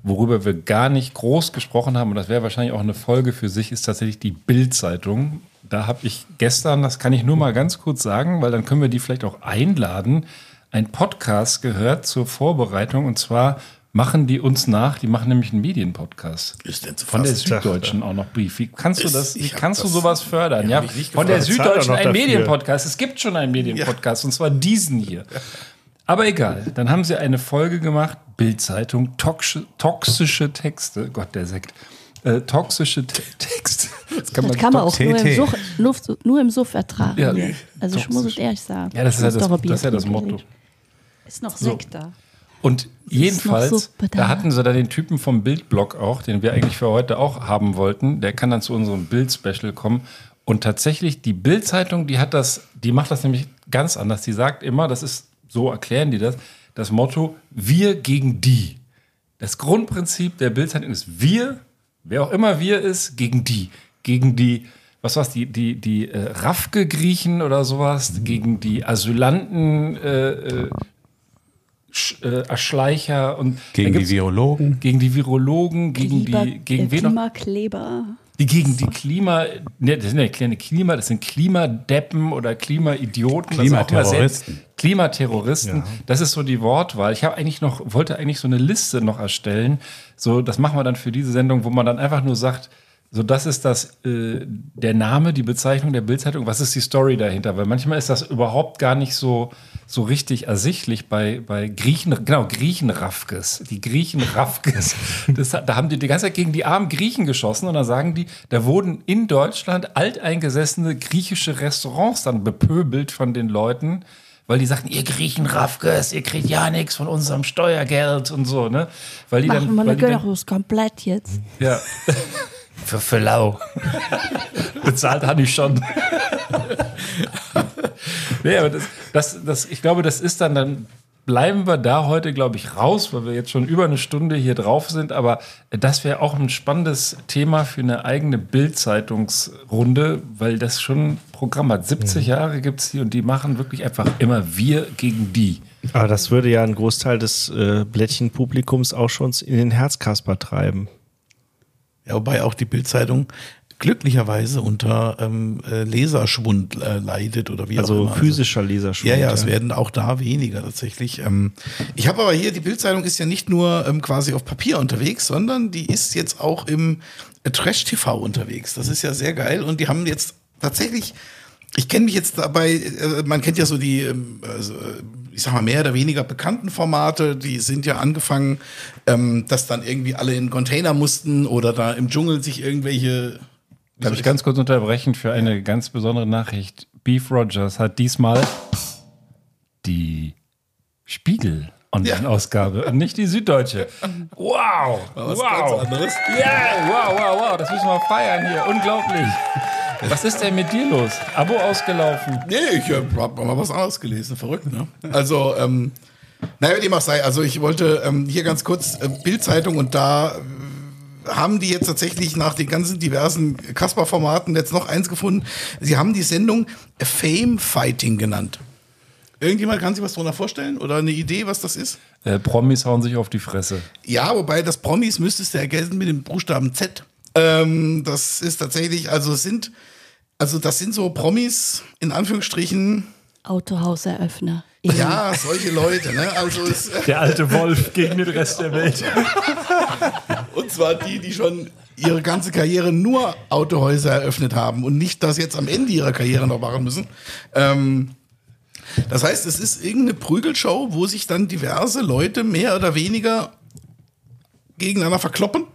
Worüber wir gar nicht groß gesprochen haben, und das wäre wahrscheinlich auch eine Folge für sich, ist tatsächlich die Bild-Zeitung. Da habe ich gestern, das kann ich nur mal ganz kurz sagen, weil dann können wir die vielleicht auch einladen, ein Podcast gehört zur Vorbereitung. Und zwar machen die uns nach, die machen nämlich einen Medienpodcast. Ist denn zu Von der? Süddeutschen auch noch Brief. Wie kannst du das, wie kannst du sowas fördern? Ja, von der Süddeutschen ein. Medienpodcast. Es gibt schon einen Medienpodcast und zwar diesen hier. Aber egal, dann haben sie eine Folge gemacht, Bildzeitung, toxische, toxische Texte, Gott, der Sekt, äh, toxische Te Texte. Das Das kann man auch nur im. Suff, Luft, nur im Suff ertragen. Ja. Also ich muss es ehrlich sagen. Ja, das ist ja das, doch ein Bier das, ist ja das Motto. Ist noch So. Sekt da. Und jedenfalls, da. da hatten sie dann den Typen vom Bildblog auch, den wir eigentlich für heute auch haben wollten. Der kann dann zu unserem Bild-Special kommen. Und tatsächlich, die Bild-Zeitung, die hat das, die macht das nämlich ganz anders. Die sagt immer, das ist, so erklären die das, das Motto, wir gegen die. Das Grundprinzip der Bild-Zeitung ist wir, wer auch immer wir ist, gegen die. Gegen die, was war's, die, die, die äh, Rafke-Griechen oder sowas, gegen die Asylanten, äh, äh, äh, Erschleicher und Gegen die Virologen. gegen die Virologen, gegen Klima- die gegen äh, wen noch? Klimakleber. Die gegen die Klima, ne, das sind ja kleine Klima, das sind Klimadeppen oder Klimaidioten, Klimaterroristen. Klimaterroristen. Ja. Das ist so die Wortwahl. Ich habe eigentlich noch wollte eigentlich so eine Liste noch erstellen. So, das machen wir dann für diese Sendung, wo man dann einfach nur sagt, So, das ist das, äh, der Name, die Bezeichnung der Bildzeitung. Was ist die Story dahinter? Weil manchmal ist das überhaupt gar nicht so, so richtig ersichtlich bei, bei Griechen, genau, Griechenraffkes. Die Griechenraffkes. Das, da haben die die ganze Zeit gegen die armen Griechen geschossen und dann sagen die, da wurden in Deutschland alteingesessene griechische Restaurants dann bepöbelt von den Leuten. Weil die sagten, ihr Griechenraffkes, ihr kriegt ja nichts von unserem Steuergeld und so, ne? Weil die Machen wir weil eine dann, Gyros komplett jetzt. ja. Für, für lau. Bezahlt habe ich schon. nee, aber das, das, das, ich glaube, das ist dann, dann bleiben wir da heute, glaube ich, raus, weil wir jetzt schon über eine Stunde hier drauf sind. Aber das wäre auch ein spannendes Thema für eine eigene Bildzeitungsrunde, weil das schon ein Programm hat. 70 Jahre gibt es die und die machen wirklich einfach immer wir gegen die. Aber das würde ja einen Großteil des äh, Blättchenpublikums auch schon in den Herzkasper treiben. Ja, wobei auch die Bildzeitung glücklicherweise unter ähm, äh, Leserschwund äh, leidet oder wie auch Also immer. physischer Leserschwund. Ja, ja, es werden auch da weniger tatsächlich. Ähm, ich habe aber hier, die Bildzeitung ist ja nicht nur ähm, quasi auf Papier unterwegs, sondern die ist jetzt auch im äh, Trash-TV unterwegs. Das ist ja sehr geil und die haben jetzt tatsächlich, ich kenne mich jetzt dabei, äh, man kennt ja so die, ähm, also, äh, ich sag mal, mehr oder weniger bekannten Formate, die sind ja angefangen, ähm, dass dann irgendwie alle in Container mussten oder da im Dschungel sich irgendwelche Darf ich ganz kurz unterbrechen für eine ganz besondere Nachricht? Beef Rogers hat diesmal die Spiegel-Online-Ausgabe und nicht die Süddeutsche. Wow! Wow! ganz anderes. Ja, wow, wow, wow, das müssen wir feiern hier. Unglaublich. Was ist denn mit dir los? Abo ausgelaufen? Nee, ich äh, hab mal was anderes gelesen. Verrückt, ne? Also, ähm, naja, wie dem auch sei. Also, ich wollte ähm, hier ganz kurz äh, Bildzeitung und da äh, haben die jetzt tatsächlich nach den ganzen diversen Kasper-Formaten jetzt noch eins gefunden. Sie haben die Sendung Fame Fighting genannt. Irgendjemand kann sich was darunter vorstellen oder eine Idee, was das ist? Äh, Promis hauen sich auf die Fresse. Ja, wobei das Promis müsstest du ergänzen mit dem Buchstaben Z. Ähm, das ist tatsächlich, also es sind, also das sind so Promis in Anführungsstrichen. Autohauseröffner. Ja, solche Leute, ne? Also es, Der alte Wolf gegen den Rest der Welt. und zwar die, die schon ihre ganze Karriere nur Autohäuser eröffnet haben und nicht das jetzt am Ende ihrer Karriere noch machen müssen. Ähm, das heißt, es ist irgendeine Prügelshow, wo sich dann diverse Leute mehr oder weniger gegeneinander verkloppen.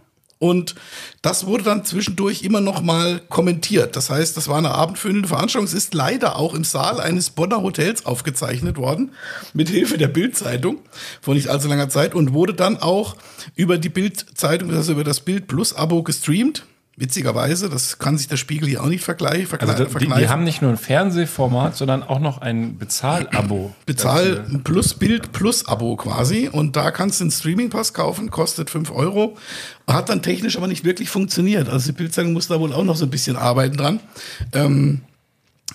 Und das wurde dann zwischendurch immer noch mal kommentiert. Das heißt, das war eine abendfüllende Veranstaltung. Es ist leider auch im Saal eines Bonner Hotels aufgezeichnet worden, mit Hilfe der Bild-Zeitung vor nicht allzu langer Zeit und wurde dann auch über die Bild-Zeitung, also über das Bild Plus Abo gestreamt. Witzigerweise, das kann sich der Spiegel hier auch nicht vergleichen. Also die, die haben nicht nur ein Fernsehformat, sondern auch noch ein Bezahlabo. Bezahl ein Plus Bild Plus Abo quasi und da kannst du einen Streaming-Pass kaufen, kostet 5 Euro, hat dann technisch aber nicht wirklich funktioniert. Also die Bildzeitung muss da wohl auch noch so ein bisschen arbeiten dran. Ähm,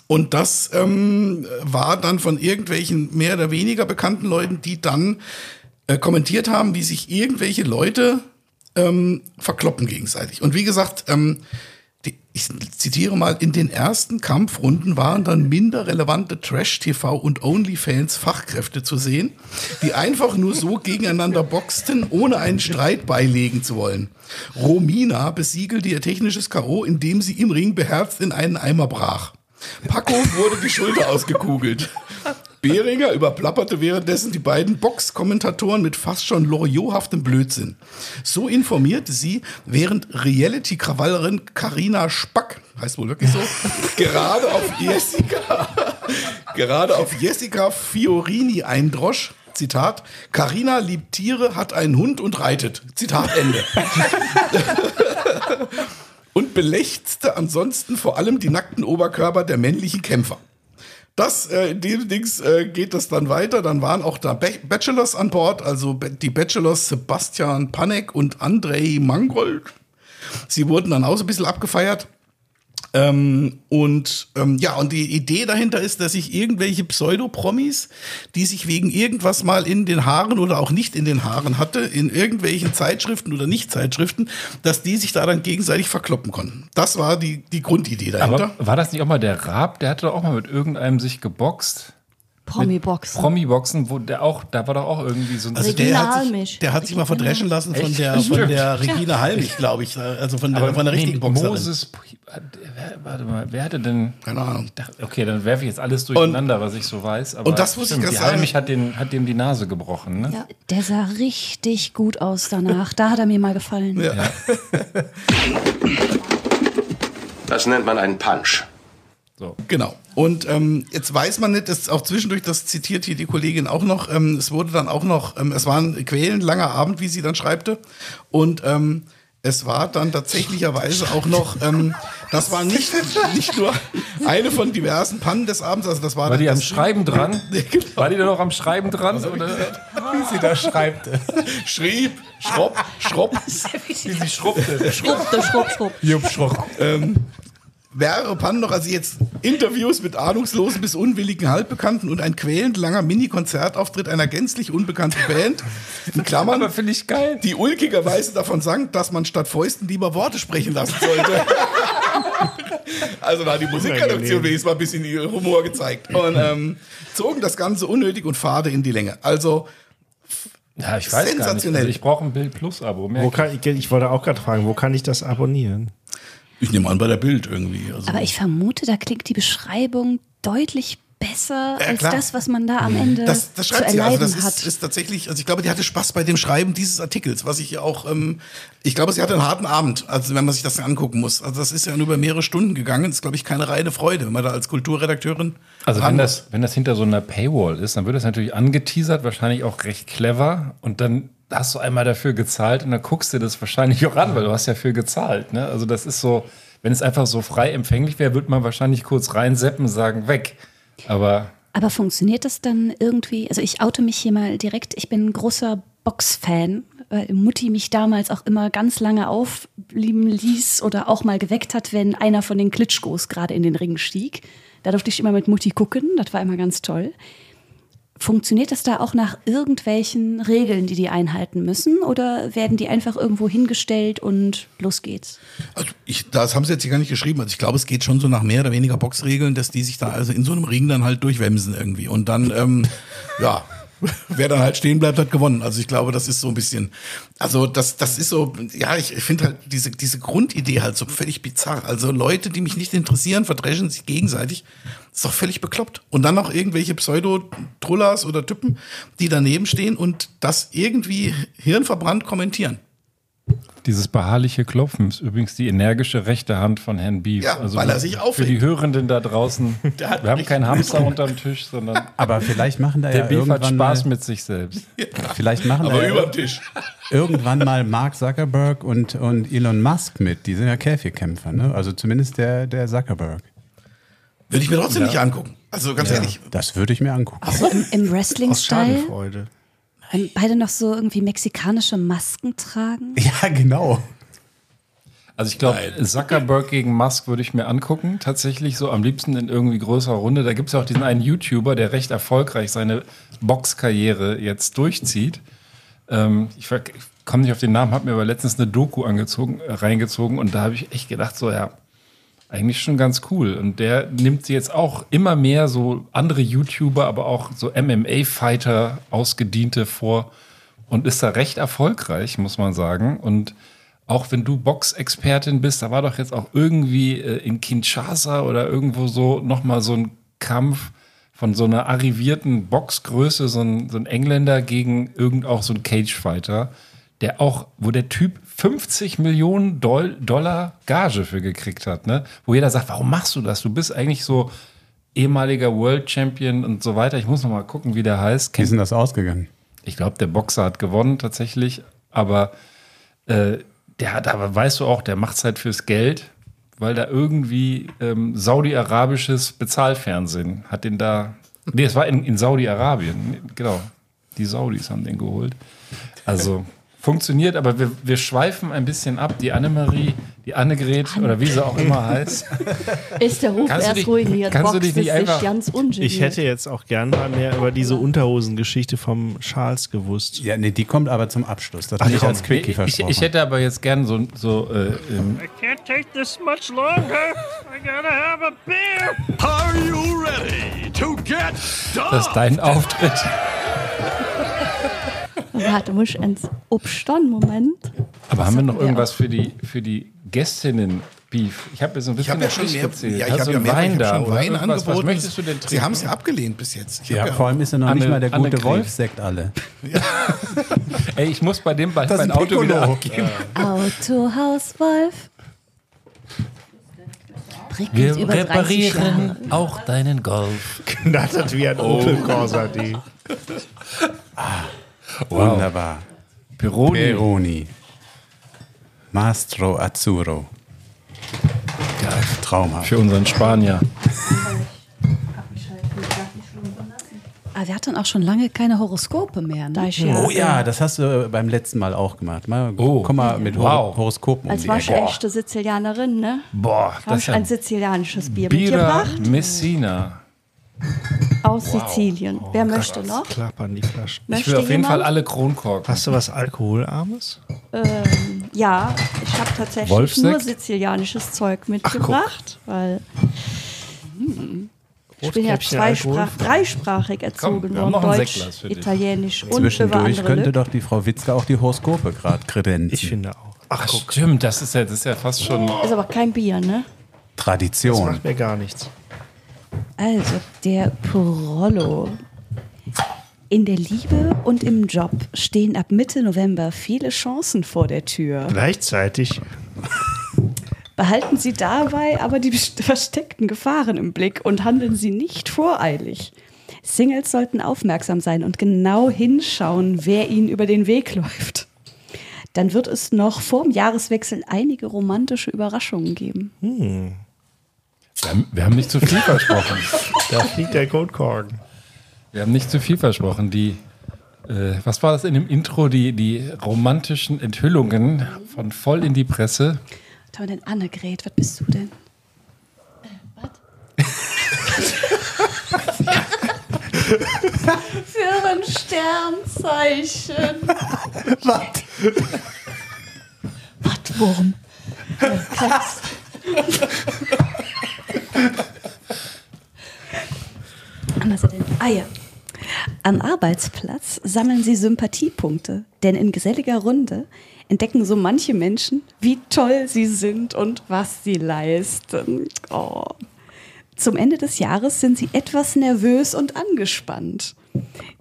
und das ähm, war dann von irgendwelchen mehr oder weniger bekannten Leuten, die dann äh, kommentiert haben, wie sich irgendwelche Leute ähm, verkloppen gegenseitig. Und wie gesagt, ähm, die, ich zitiere mal, in den ersten Kampfrunden waren dann minder relevante Trash-TV und OnlyFans-Fachkräfte zu sehen, die einfach nur so gegeneinander boxten, ohne einen Streit beilegen zu wollen. Romina besiegelte ihr technisches K.O., indem sie im Ring beherzt in einen Eimer brach. Paco wurde die Schulter ausgekugelt. Behringer überplapperte währenddessen die beiden Box-Kommentatoren mit fast schon loriothaftem Blödsinn. So informierte sie, während Reality-Krawallerin Karina Spack, heißt wohl wirklich so, gerade auf Jessica, gerade auf Jessica Fiorini eindrosch. Zitat, Karina liebt Tiere, hat einen Hund und reitet. Zitat Ende. und belächzte ansonsten vor allem die nackten Oberkörper der männlichen Kämpfer. Das, äh, in dem Dings äh, geht das dann weiter. Dann waren auch da Ba- Bachelors an Bord, also die Bachelors Sebastian Panek und Andrei Mangold. Sie wurden dann auch so ein bisschen abgefeiert. Ähm, und ähm, ja, und die Idee dahinter ist, dass sich irgendwelche Pseudopromis, die sich wegen irgendwas mal in den Haaren oder auch nicht in den Haaren hatte, in irgendwelchen Zeitschriften oder Nicht-Zeitschriften, dass die sich da dann gegenseitig verkloppen konnten. Das war die, die Grundidee dahinter. Aber war das nicht auch mal der Raab? Der hatte doch auch mal mit irgendeinem sich geboxt. Promi-Boxen. Promi-Boxen, wo der auch, da war doch auch irgendwie so ein Also der hat, sich, der hat sich mal verdreschen lassen von Echt? der, von der Regina Halmich, glaube ich. Also von der, Aber von der nee, richtigen Boxerin. Moses, wer, warte mal, wer hatte denn? Keine Ahnung. Okay, dann werfe ich jetzt alles durcheinander, was ich so weiß. Aber und das muss ich die Halmich hat, den, hat dem die Nase gebrochen, ne? Ja, der sah richtig gut aus danach. Da hat er mir mal gefallen. Ja. Das nennt man einen Punch. Genau. Und ähm, jetzt weiß man nicht, dass auch zwischendurch, das zitiert hier die Kollegin auch noch, ähm, es wurde dann auch noch, ähm, es war ein quälend langer Abend, wie sie dann schreibte. Und ähm, es war dann tatsächlicherweise auch noch, ähm, das war nicht, nicht nur eine von diversen Pannen des Abends, also das war, War die am das- Schreiben dran? Genau. War die da noch am Schreiben dran? Oder? Wie sie da schreibt. Schrieb, schropp, schropp. Wie sie schrubbte. Schrupp, schrupp, schrupp. Jupp, schrupp. ähm, mehrere Pannen noch, also jetzt Interviews mit ahnungslosen bis unwilligen Halbbekannten und ein quälend langer Mini-Konzertauftritt einer gänzlich unbekannten Band, in Klammern, Aber finde ich geil. die ulkigerweise davon sang, dass man statt Fäusten lieber Worte sprechen lassen sollte. also da hat die Musikredaktion wenigstens mal ein bisschen ihr Humor gezeigt. Und ähm, zogen das Ganze unnötig und fade in die Länge. Also Ja, ich weiß gar nicht. Sensationell. Also ich brauche ein Bild Plus Abo. Wo kann, ich, ich wollte auch gerade fragen, wo kann ich das abonnieren? Ich nehme an bei der Bild irgendwie. Also, Aber ich vermute, da klingt die Beschreibung deutlich besser Ja, als das, was man da am Ende Das, das zu schreibt sie. Also erleiden das hat. ist, ist tatsächlich, also ich glaube, die hatte Spaß bei dem Schreiben dieses Artikels, was ich ihr auch, ähm, ich glaube, sie hatte einen harten Abend, also wenn man sich das dann angucken muss. Also das ist ja nur über mehrere Stunden gegangen. Das ist, glaube ich, keine reine Freude, wenn man da als Kulturredakteurin Also wenn das, wenn das hinter so einer Paywall ist, dann wird das natürlich angeteasert, wahrscheinlich auch recht clever. Und dann hast du einmal dafür gezahlt und dann guckst du das wahrscheinlich auch an, weil du hast ja für gezahlt. Ne? Also das ist so, wenn es einfach so frei empfänglich wäre, würde man wahrscheinlich kurz reinseppen und sagen, weg. Aber Aber funktioniert das dann irgendwie? Also ich oute mich hier mal direkt. Ich bin ein großer Box-Fan, weil Mutti mich damals auch immer ganz lange aufblieben ließ oder auch mal geweckt hat, wenn einer von den Klitschkos gerade in den Ring stieg. Da durfte ich immer mit Mutti gucken. Das war immer ganz toll. Funktioniert das da auch nach irgendwelchen Regeln, die die einhalten müssen? Oder werden die einfach irgendwo hingestellt und los geht's? Also ich, das haben sie jetzt hier gar nicht geschrieben. Also ich glaube, es geht schon so nach mehr oder weniger Boxregeln, dass die sich da also in so einem Ring dann halt durchwemsen irgendwie. Und dann, ähm, ja, wer dann halt stehen bleibt, hat gewonnen. Also ich glaube, das ist so ein bisschen, also das, das ist so, ja, ich, finde halt diese, diese Grundidee halt so völlig bizarr. Also Leute, die mich nicht interessieren, verdreschen sich gegenseitig. ist doch völlig bekloppt. Und dann noch irgendwelche Pseudo-Trullas oder Typen, die daneben stehen und das irgendwie hirnverbrannt kommentieren. Dieses beharrliche Klopfen ist übrigens die energische rechte Hand von Herrn Beef. Ja, weil er sich Für aufregt. die Hörenden da draußen, hat wir haben keinen Hamster unterm Tisch, sondern Aber vielleicht machen da der ja Beef hat irgendwann Spaß mal, mit sich selbst. vielleicht machen da Aber ja Tisch. irgendwann mal Mark Zuckerberg und, und Elon Musk mit. Die sind ja Käfigkämpfer, ne? Also zumindest der, der Zuckerberg. Würde ich mir trotzdem nicht angucken. Also ganz ehrlich. Das würde ich mir angucken. So im, im Aus Wrestling-Style, Schadenfreude. Wenn beide noch so irgendwie mexikanische Masken tragen. Ja, genau. Also ich glaube, Zuckerberg gegen Musk würde ich mir angucken, tatsächlich so am liebsten in irgendwie größerer Runde. Da gibt es ja auch diesen einen YouTuber, der recht erfolgreich seine Boxkarriere jetzt durchzieht. Ähm, ich komme nicht auf den Namen, habe mir aber letztens eine Doku angezogen, reingezogen und da habe ich echt gedacht, so ja, eigentlich schon ganz cool. Und der nimmt jetzt auch immer mehr so andere YouTuber, aber auch so MMA-Fighter, Ausgediente vor und ist da recht erfolgreich, muss man sagen. Und auch wenn du Boxexpertin bist, da war doch jetzt auch irgendwie äh, in Kinshasa oder irgendwo so nochmal so ein Kampf von so einer arrivierten Boxgröße, so ein, so ein Engländer gegen irgend auch so ein Cagefighter, der auch, wo der Typ 50 Millionen Doll Dollar Gage für gekriegt hat, ne? Wo jeder sagt, warum machst du das? Du bist eigentlich so ehemaliger World Champion und so weiter. Ich muss noch mal gucken, wie der heißt. Wie ist denn das ausgegangen? Ich glaube, der Boxer hat gewonnen tatsächlich, aber äh, der hat, aber weißt du auch, der macht es halt fürs Geld, weil da irgendwie ähm, saudi-arabisches Bezahlfernsehen hat den da. Nee, es war in, in Saudi-Arabien, genau. Die Saudis haben den geholt. Also funktioniert, aber wir, wir schweifen ein bisschen ab. Die Annemarie, die Annegret oder wie sie auch immer heißt. Ist der Ruf erst dich- ruiniert, kannst du dich nicht einfach- ganz ungeniert. Ich hätte jetzt auch gern mal mehr über diese Unterhosengeschichte vom Charles gewusst. Ja, nee, die kommt aber zum Abschluss. Das habe ich als Quickie ich, versprochen. ich hätte aber jetzt gern so, so äh, ähm, Can't take this much longer. I gotta have a beer. Are you ready to get Das ist dein Auftritt. Warte, muss ich ins Obstern, Moment. Aber haben wir noch irgendwas für die, für die Gästinnen? Beef. Ich habe jetzt so ein Ich bisschen habe ja schon mehr, gezählt. ja, ich habe du ja mehr, Wein ich hab da schon Wein angeboten. Was möchtest du denn trinken? Sie haben es ja abgelehnt bis jetzt. Ich Ja, hab vor allem ist ja noch Anne- nicht mal der gute. Wolfsekt alle. Ey, ich muss bei dem bald mein ein Auto wieder abgeben. Autohaus Wolf. Wir über 30 reparieren Jahre. auch deinen Golf. Knattert wie ein Opel Corsa D. Wow. Wunderbar. Pironi. Peroni. Mastro Azzurro. Geil. Traumhaft. Für unseren Spanier. Ah, wir hatten auch schon lange keine Horoskope mehr. Ne? Oh ja, das hast du beim letzten Mal auch gemacht. Mal, Oh. Komm mal mit Hor Wow. Horoskopen um als die war ich Ecke. echte Sizilianerin, ne? Boah, Habe das ist ein sizilianisches Bier Bira mitgebracht Messina. Aus Sizilien. Wer möchte noch? Klappern die Flaschen. Ich Möchte will auf jeden jemand? Fall alle Kronkorken. Hast du was Alkoholarmes? Ähm, ja, ich habe tatsächlich Wolfsekt? nur sizilianisches Zeug mitgebracht, weil ich bin ja zweisprach, dreisprachig erzogen worden. Deutsch. Italienisch und Zwischendurch könnte doch die Frau Witzka auch die Horoskope gerade kredenzen. Ich finde auch. Ach, Ach, guck, stimmt, das ist ja, das ist ja fast schon. Ist aber kein Bier, ne? das Tradition. macht mir gar nichts. Also, der Porollo. In der Liebe und im Job stehen ab Mitte November viele Chancen vor der Tür. Gleichzeitig. Behalten Sie dabei aber die versteckten Gefahren im Blick und handeln Sie nicht voreilig. Singles sollten aufmerksam sein und genau hinschauen, wer ihnen über den Weg läuft. Dann wird es noch vor dem Jahreswechsel einige romantische Überraschungen geben. Wir haben, wir haben nicht zu viel versprochen. Da fliegt der Goldkorn. Wir haben nicht zu viel versprochen. Die, äh, was war das in dem Intro? Die, die romantischen Enthüllungen von voll in die Presse. Was haben wir denn Annegret? Was bist du denn? Für ein Sternzeichen. Was? Wattwurm. Krass. Was denn? Ah ja. Am Arbeitsplatz sammeln sie Sympathiepunkte, denn in geselliger Runde entdecken so manche Menschen, wie toll sie sind und was sie leisten. Oh. Zum Ende des Jahres sind sie etwas nervös und angespannt.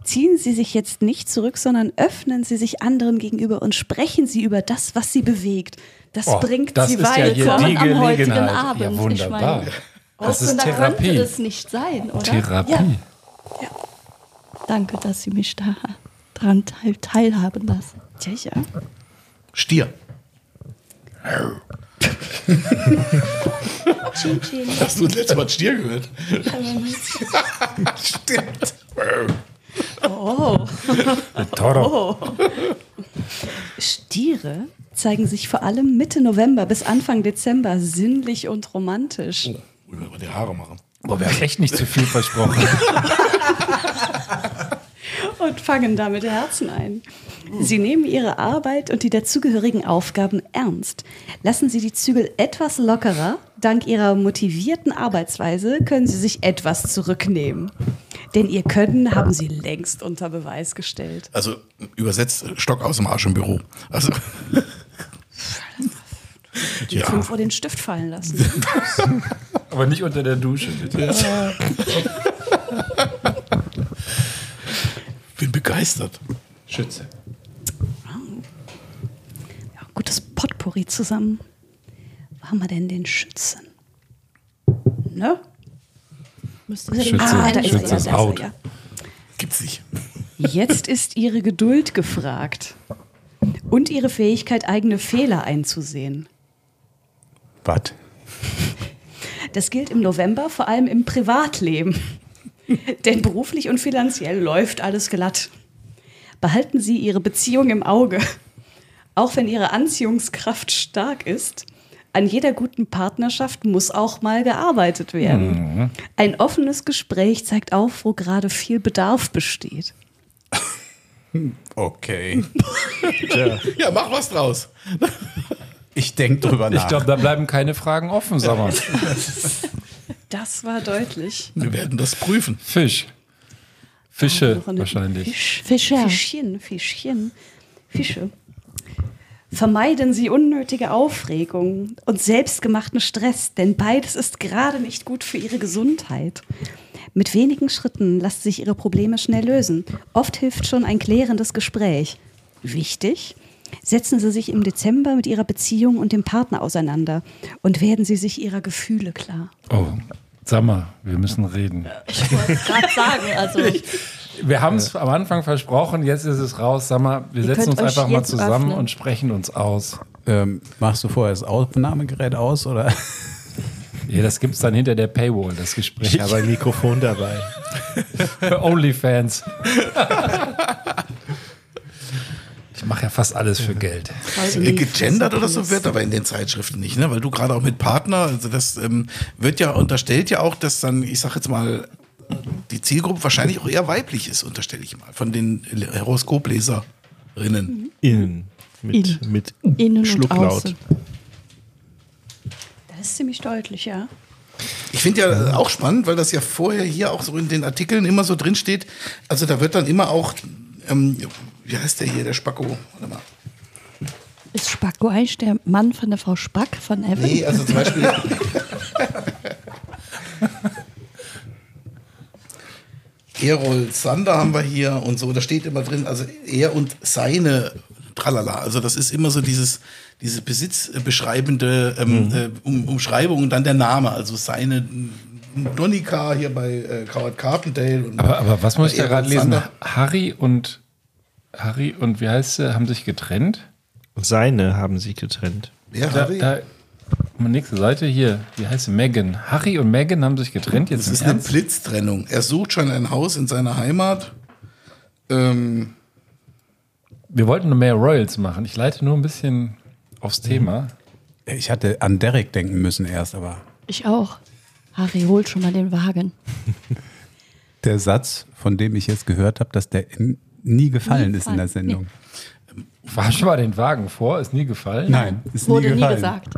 Ziehen Sie sich jetzt nicht zurück, sondern öffnen Sie sich anderen gegenüber und sprechen Sie über das, was Sie bewegt. Das Oh, bringt das Sie ja weiter. die am heutigen. Abend. Ja, wunderbar. Das ist Therapie. könnte es nicht sein, oder? Therapie. Ja. Danke, dass Sie mich da dran teil teilhaben lassen. Tja, ja. Stier. Chin, chin. Hast du das letzte Mal Stier gehört? Stimmt. Oh. Toro. Stiere zeigen sich vor allem Mitte November bis Anfang Dezember sinnlich und romantisch. Oh, ich mal die Haare machen. Boah, wir haben echt nicht zu viel versprochen. und fangen damit Herzen ein. Sie nehmen ihre Arbeit und die dazugehörigen Aufgaben ernst. Lassen Sie die Zügel etwas lockerer. Dank Ihrer motivierten Arbeitsweise können Sie sich etwas zurücknehmen. Denn Ihr Können haben Sie längst unter Beweis gestellt. Also übersetzt Stock aus dem Arsch im Büro. Also Die fünf Uhr den Stift fallen lassen. Aber nicht unter der Dusche, bitte. bin begeistert. Schütze. Ja, gutes Potpourri zusammen. Wo haben wir denn den Schützen? Ne? Müsste Schütze, Ah, da ist er, Schütze ja, ist da ist er, out. ja. Gibt's nicht. Jetzt ist Ihre Geduld gefragt. Und Ihre Fähigkeit, eigene Fehler einzusehen. Was? Das gilt im November vor allem im Privatleben. Denn beruflich und finanziell läuft alles glatt. Behalten Sie Ihre Beziehung im Auge. Auch wenn Ihre Anziehungskraft stark ist, an jeder guten Partnerschaft muss auch mal gearbeitet werden. Ein offenes Gespräch zeigt auf, wo gerade viel Bedarf besteht. Okay. Ja, mach was draus. Ich denke drüber nach. Ich glaube, da bleiben keine Fragen offen, sag mal. Das war deutlich. Wir werden das prüfen. Fisch. Fische wahrscheinlich. Fisch, Fischer. Fischchen, Fischchen, Fische. Vermeiden Sie unnötige Aufregung und selbstgemachten Stress, denn beides ist gerade nicht gut für Ihre Gesundheit. Mit wenigen Schritten lassen sich Ihre Probleme schnell lösen. Oft hilft schon ein klärendes Gespräch. Wichtig, setzen Sie sich im Dezember mit Ihrer Beziehung und dem Partner auseinander und werden Sie sich Ihrer Gefühle klar. Oh, sag mal, wir müssen reden. Ich wollte es gerade sagen. Also, Wir haben es am Anfang versprochen, jetzt ist es raus. Sag mal, wir Ihr setzen uns einfach mal zusammen öffnen. und sprechen uns aus. Ähm, machst du vorher das Aufnahmegerät aus oder? Ja, das gibt es dann hinter der Paywall, das Gespräch. Ich habe ein Mikrofon dabei. Für Onlyfans. Mache ja fast alles für Geld. Äh, Gegendert oder so wird aber in den Zeitschriften nicht, ne? Weil du gerade auch mit Partner, also das ähm, wird ja, unterstellt ja auch, dass dann, ich sag jetzt mal, die Zielgruppe wahrscheinlich auch eher weiblich ist, unterstelle ich mal, von den Horoskopleserinnen. Innen. Mit, Innen. mit innen und Schlucklaut. außen. Das ist ziemlich deutlich, ja. Ich finde ja auch spannend, weil das ja vorher hier auch so in den Artikeln immer so drin steht. Also da wird dann immer auch, ähm, wie heißt der hier, der Spacko? Warte mal. Ist Spacko eigentlich der Mann von der Frau Spack von Evan? Nee, also zum Beispiel. Erol Sander haben wir hier und so, da steht immer drin, also er und seine Tralala. Also das ist immer so dieses, diese besitzbeschreibende ähm, äh, um, Umschreibung und dann der Name, also seine Donika hier bei äh, Howard Carpendale. Und Aber, aber was muss ich da gerade lesen? Sander. Harry und Harry und wie heißt sie, haben sich getrennt? Seine haben sich getrennt. Wer, Da, Harry? da, nächste Seite hier, wie heißt sie? Megan. Harry und Megan haben sich getrennt. Jetzt Das ist eine Ernst? Blitztrennung. Er sucht schon ein Haus in seiner Heimat. Ähm, Wir wollten nur mehr Royals machen. Ich leite nur ein bisschen aufs Thema. Ich hatte an Derek denken müssen erst, aber Ich auch. Harry, holt schon mal den Wagen. der Satz, von dem ich jetzt gehört habe, dass der in, nie gefallen Nie ist in der. Sendung. War schon mal den Wagen vor, ist nie gefallen. Nein, ist Wurde nie nie gefallen. gesagt.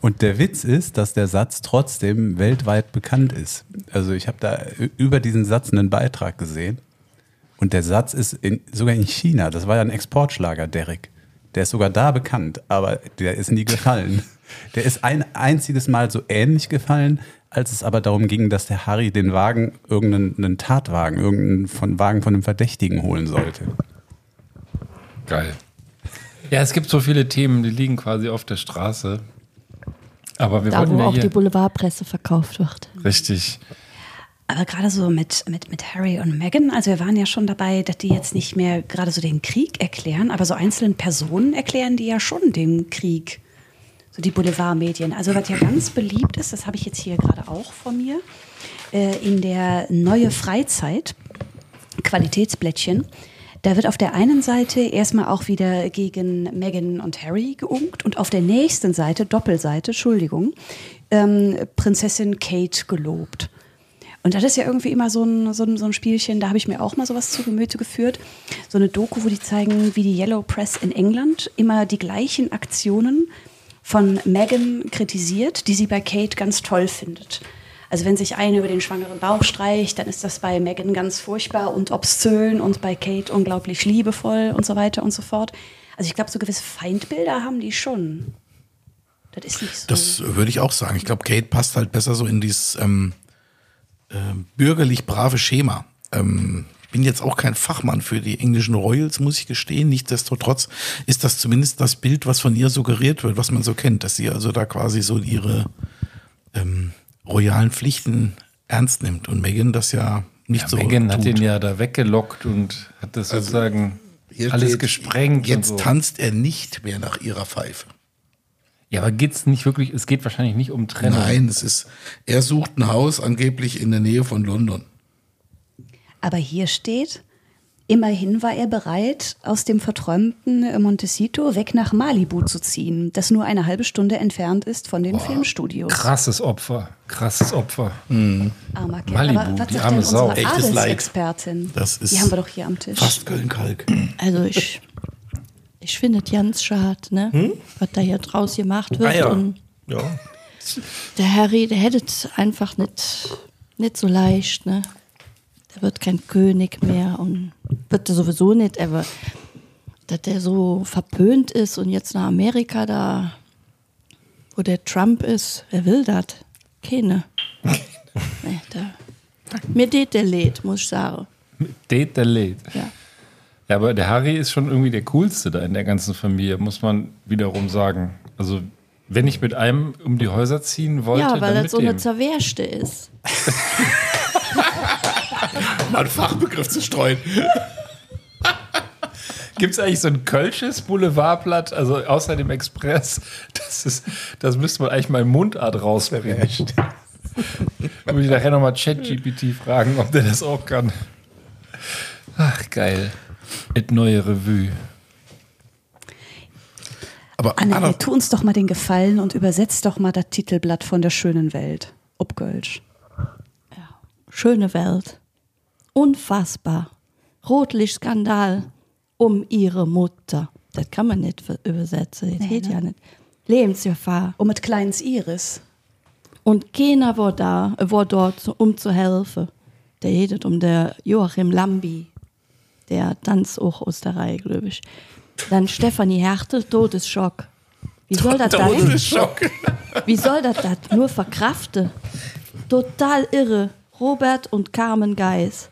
Und der Witz ist, dass der Satz trotzdem weltweit bekannt ist. Also ich habe da über diesen Satz einen Beitrag gesehen. Und der Satz ist in, sogar in China, das war ja ein Exportschlager, Derek. Der ist sogar da bekannt, aber der ist nie gefallen. Der ist ein einziges Mal so ähnlich gefallen, als es aber darum ging, dass der Harry den Wagen, irgendeinen einen Tatwagen, irgendeinen von, Wagen von einem Verdächtigen holen sollte. Geil. Ja, es gibt so viele Themen, die liegen quasi auf der Straße. Aber wir Da, wollten wo ja auch hier die Boulevardpresse verkauft wird. richtig. Aber gerade so mit, mit, mit Harry und Meghan, also wir waren ja schon dabei, dass die jetzt nicht mehr gerade so den Krieg erklären, aber so einzelnen Personen erklären die ja schon den Krieg. So die Boulevardmedien. Also was ja ganz beliebt ist, das habe ich jetzt hier gerade auch vor mir, äh, in der Neue Freizeit, Qualitätsblättchen, da wird auf der einen Seite erstmal auch wieder gegen Meghan und Harry geunkt und auf der nächsten Seite, Doppelseite, Entschuldigung, ähm, Prinzessin Kate gelobt. Und das ist ja irgendwie immer so ein, so ein, so ein Spielchen, da habe ich mir auch mal sowas zu Gemüte geführt. So eine Doku, wo die zeigen, wie die Yellow Press in England immer die gleichen Aktionen von Meghan kritisiert, die sie bei Kate ganz toll findet. Also wenn sich eine über den schwangeren Bauch streicht, dann ist das bei Meghan ganz furchtbar und obszön und bei Kate unglaublich liebevoll und so weiter und so fort. Also ich glaube, so gewisse Feindbilder haben die schon. Das ist nicht so. Das würde ich auch sagen. Ich glaube, Kate passt halt besser so in dieses ähm, äh, bürgerlich brave Schema. Ähm, bin jetzt auch kein Fachmann für die englischen Royals, muss ich gestehen. Nichtsdestotrotz ist das zumindest das Bild, was von ihr suggeriert wird, was man so kennt, dass sie also da quasi so ihre ähm, royalen Pflichten ernst nimmt. Und Megan das ja nicht Ja, so Megan hat ihn ja da weggelockt und hat das Also, sozusagen alles steht, gesprengt. Jetzt so. tanzt er nicht mehr nach ihrer Pfeife. Ja, aber geht's nicht wirklich, es geht wahrscheinlich nicht um Trennung. Nein, es ist, er sucht ein Haus angeblich in der Nähe von London. Aber hier steht, immerhin war er bereit, aus dem verträumten Montecito weg nach Malibu zu ziehen, das nur eine halbe Stunde entfernt ist von den Filmstudios. Krasses Opfer, krasses Opfer. Armer Kerl. Malibu, Aber was die sagt arme Sau. unsere Echtes Leid. Adelsexpertin? Das ist Die haben wir doch hier am Tisch. Fast Köln-Kalk. Also ich, ich finde es ganz schade, ne? was da hier draus gemacht wird. Ah ja. Und Ja. Der Harry, der hätte es einfach nicht, nicht so leicht, ne? Der wird kein König mehr und wird er sowieso nicht, aber dass der so verpönt ist und jetzt nach Amerika da, wo der Trump ist, wer will das? Keine. nee, da. Mir geht der lädt, muss ich sagen. Date der lädt. Ja. Ja, aber der Harry ist schon irgendwie der coolste da in der ganzen Familie, muss man wiederum sagen. Also, wenn ich mit einem um die Häuser ziehen wollte, Ja, weil mit so eine. Zerwerschte ist. Mal einen Fachbegriff zu streuen. Gibt es eigentlich so ein Kölsches Boulevardblatt, also außer dem Express? Das, ist, das müsste man eigentlich mal in Mundart rausbringen. Würde ich nachher nochmal ChatGPT fragen, ob der das auch kann. Ach, geil. Et neue Revue. Aber Anne, Anna, tu uns doch mal den Gefallen und übersetz doch mal das Titelblatt von der schönen Welt. Ob Gölsch. Schöne Welt. Unfassbar. Rotlichtskandal um ihre Mutter. Das kann man nicht übersetzen. Das Nee, geht ne? ja nicht. Lebensgefahr. Um mit kleines Iris. Und keiner war da, war dort, um zu helfen. Der redet um der Joachim Lambi. Der tanzt auch aus der Reihe, glaube ich. Dann Stefanie Härte, Todesschock. Wie soll das da Todesschock. Wie soll das das nur verkraften? Total irre. Robert und Carmen Geis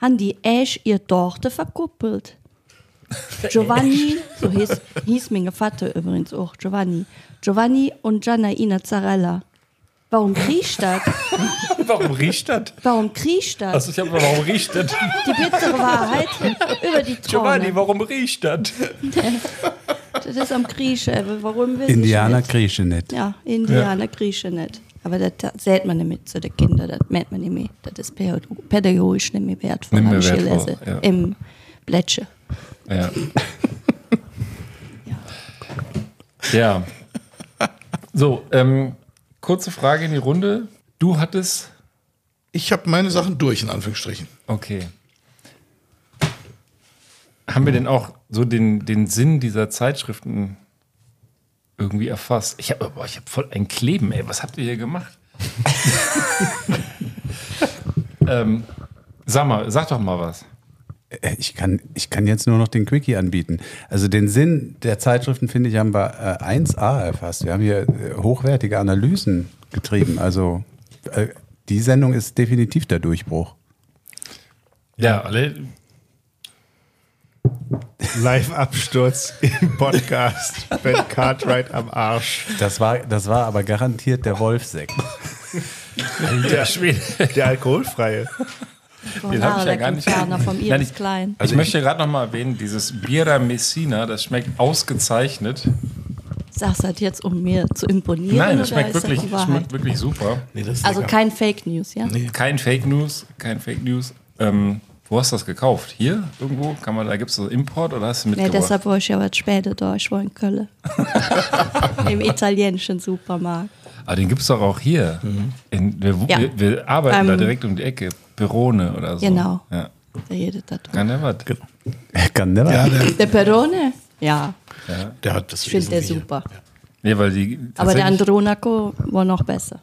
haben die Ash ihr Tochter verkuppelt. Giovanni, so hieß, hieß mein Vater übrigens auch, Giovanni. Giovanni und Giannaina Zarella. Warum kriegst das? Warum riecht das? Warum kriegst das? Also ich habe warum riecht das? Die bittere Wahrheit über die Giovanni, Throne. warum riecht das? Das ist am Grieche, aber warum will Indianer ich nicht? Ja, Indianer, Grieche nicht. Aber das sieht man nicht mit zu den Kindern, das merkt man nicht mehr. Das ist pädago- pädagogisch nicht mehr wertvoll. Nicht mehr ich wertvoll, gelesen. ja. Im Blättchen. Ja. ja. So, ähm, kurze Frage in die Runde. Du hattest. ich habe meine Sachen durch, in Anführungsstrichen. Okay. Haben wir denn auch so den, den Sinn dieser Zeitschriften irgendwie erfasst? Ich habe ich hab voll ein Kleben, ey. Was habt ihr hier gemacht? ähm, sag mal, sag doch mal was. Äh, Ich kann, ich kann jetzt nur noch den Quickie anbieten. Also den Sinn der Zeitschriften, finde ich, haben wir äh, 1a erfasst. Wir haben hier äh, hochwertige Analysen getrieben. Also äh, die Sendung ist definitiv der Durchbruch. Ja, alle. Live-Absturz im Podcast. Ben Cartwright am Arsch. Das war, das war aber garantiert der Wolfsekt. Der. Der alkoholfreie. Den hab ich ja gar nicht. Ferner vom Nein, ich- Klein. Also ich möchte gerade noch mal erwähnen, dieses Bira Messina, das schmeckt ausgezeichnet. Sagst du das jetzt, um mir zu imponieren? Nein, das oder schmeckt ist wirklich, die das Wahrheit? schmeckt wirklich super. Nee, Also lecker. kein Fake News, ja? Kein Fake News, kein Fake News. Ähm, wo hast du das gekauft? Hier irgendwo? Kann man, da gibt es so Import oder hast du Nee, mitgebracht? deshalb war ich ja was später da. Ich war in Köln. Im italienischen Supermarkt. Aber den gibt es doch auch hier. In, wir, Ja. wir, wir arbeiten da Ähm, direkt um die Ecke. Perone oder so. Genau. Ja. Da redet das. Kann der was? Kann der Ja, was? der, Der Perone? Ja, Ja. der hat das ich finde der super. Nee, weil die. Aber der Andronaco war noch besser.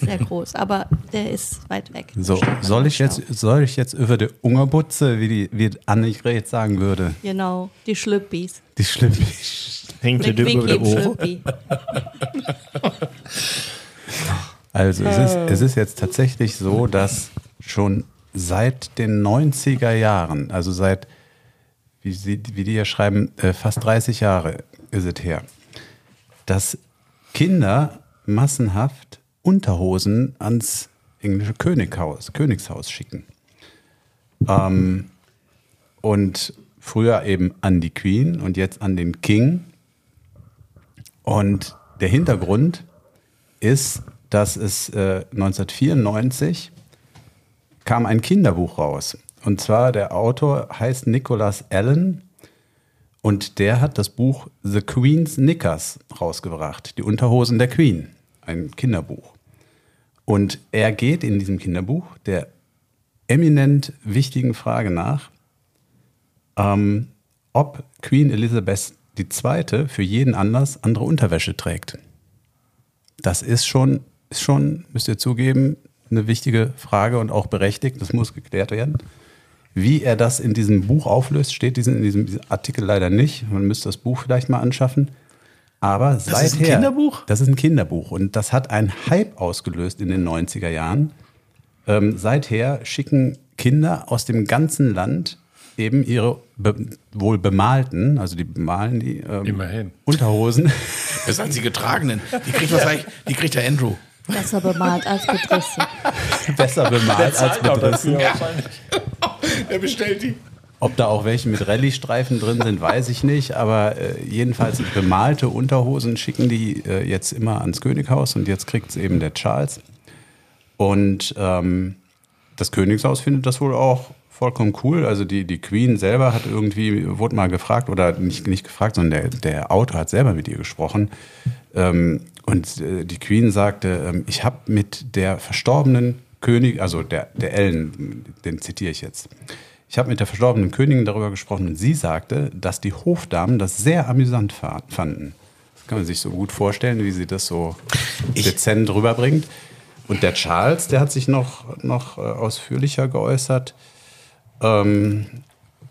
Sehr groß. Aber der ist weit weg. So, soll ich jetzt, soll ich jetzt über die Ungerbutze, wie die, wie Annegret sagen würde, Genau, die Schlüppis. die schlimm Hängt dir über der Ohr. Schlüppi. Also es ist, es ist jetzt tatsächlich so, dass schon seit den 90er Jahren, also seit, wie, sie, wie die hier schreiben, äh, fast 30 Jahre ist es her, dass Kinder massenhaft Unterhosen ans englische Könighaus, Königshaus schicken. Ähm, und früher eben an die Queen und jetzt an den King. Und der Hintergrund ist, dass es äh, 1994 kam ein Kinderbuch raus. Und zwar der Autor heißt Nicholas Allen und der hat das Buch The Queen's Knickers rausgebracht, die Unterhosen der Queen, ein Kinderbuch. Und er geht in diesem Kinderbuch der eminent wichtigen Frage nach, ähm, ob Queen Elizabeth II. für jeden Anlass andere Unterwäsche trägt. das ist schon, ist schon, müsst ihr zugeben, eine wichtige Frage und auch berechtigt. Das muss geklärt werden. Wie er das in diesem Buch auflöst, steht diesen, in diesem Artikel leider nicht. Man müsste das Buch vielleicht mal anschaffen. Aber Das seither. ist ein Kinderbuch? Das ist ein Kinderbuch. Und das hat einen Hype ausgelöst in den 90er Jahren. Ähm, seither schicken Kinder aus dem ganzen Land eben ihre be wohl bemalten, also die bemalen die ähm, Immerhin. Unterhosen. Das sind die getragenen. Die kriegt wahrscheinlich, die kriegt der Andrew. Besser bemalt als bedrissig. besser bemalt als bedrissen. Er bestellt die. Ob da auch welche mit Rallye-Streifen drin sind, weiß ich nicht. Aber äh, jedenfalls bemalte Unterhosen schicken die äh, jetzt immer ans Könighaus und jetzt kriegt es eben der Charles. Und ähm, das Königshaus findet das wohl auch vollkommen cool. Also die, die Queen selber hat irgendwie, wurde mal gefragt, oder nicht, nicht gefragt, sondern der, der Autor hat selber mit ihr gesprochen. Ähm, und äh, die Queen sagte, ähm, ich habe mit der verstorbenen König, also der, der Ellen, den zitiere ich jetzt. Ich habe mit der verstorbenen Königin darüber gesprochen und sie sagte, dass die Hofdamen das sehr amüsant fa- fanden. Das kann man sich so gut vorstellen, wie sie das so dezent rüberbringt. Und der Charles, der hat sich noch, noch äh, ausführlicher geäußert ähm,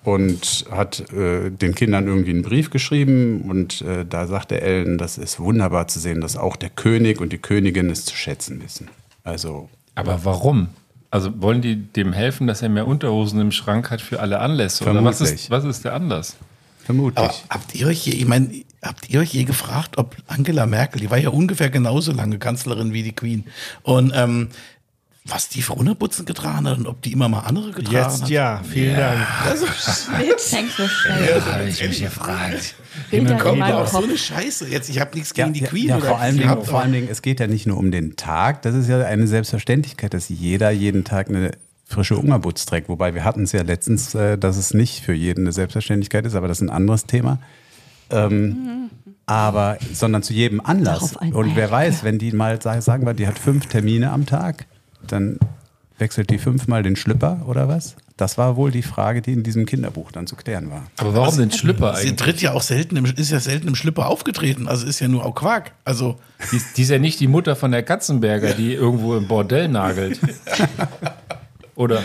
und hat äh, den Kindern irgendwie einen Brief geschrieben. Und äh, da sagte Ellen, das ist wunderbar zu sehen, dass auch der König und die Königin es zu schätzen wissen. Also Aber warum? Also wollen die dem helfen, dass er mehr Unterhosen im Schrank hat für alle Anlässe? Oder was Vermutlich. ist, was ist der Anlass? vermutlich. Aber habt ihr euch je, ich meine, habt ihr euch je gefragt, ob Angela Merkel, die war ja ungefähr genauso lange Kanzlerin wie die Queen, und ähm, was die für Unterputzen getragen hat und ob die immer mal andere getragen Jetzt hat? ja, vielen Dank. Also, Fängt so schnell. habe ich mich gefragt. In kommt auch so eine Scheiße. Jetzt, ich habe nichts gegen die Queen. Ja, vor, allem Dingen, vor allen Dingen, es geht ja nicht nur um den Tag, das ist ja eine Selbstverständlichkeit, dass jeder jeden Tag eine frische Ungerbutz trägt. Wobei wir hatten es ja letztens, äh, dass es nicht für jeden eine Selbstverständlichkeit ist, aber das ist ein anderes Thema. Ähm, aber, sondern zu jedem Anlass. Und wer weiß, wenn die mal, sa- sagen wir, die hat fünf Termine am Tag, dann wechselt die fünfmal den Schlüpper oder was? Das war wohl die Frage, die in diesem Kinderbuch dann zu klären war. Aber warum den Schlüpper Sie eigentlich? tritt ja auch selten, im, ist ja selten im Schlüpper aufgetreten. Also ist ja nur auch Quark. Also Die, die ist ja nicht die Mutter von der Katzenberger, die irgendwo im Bordell nagelt. Oder?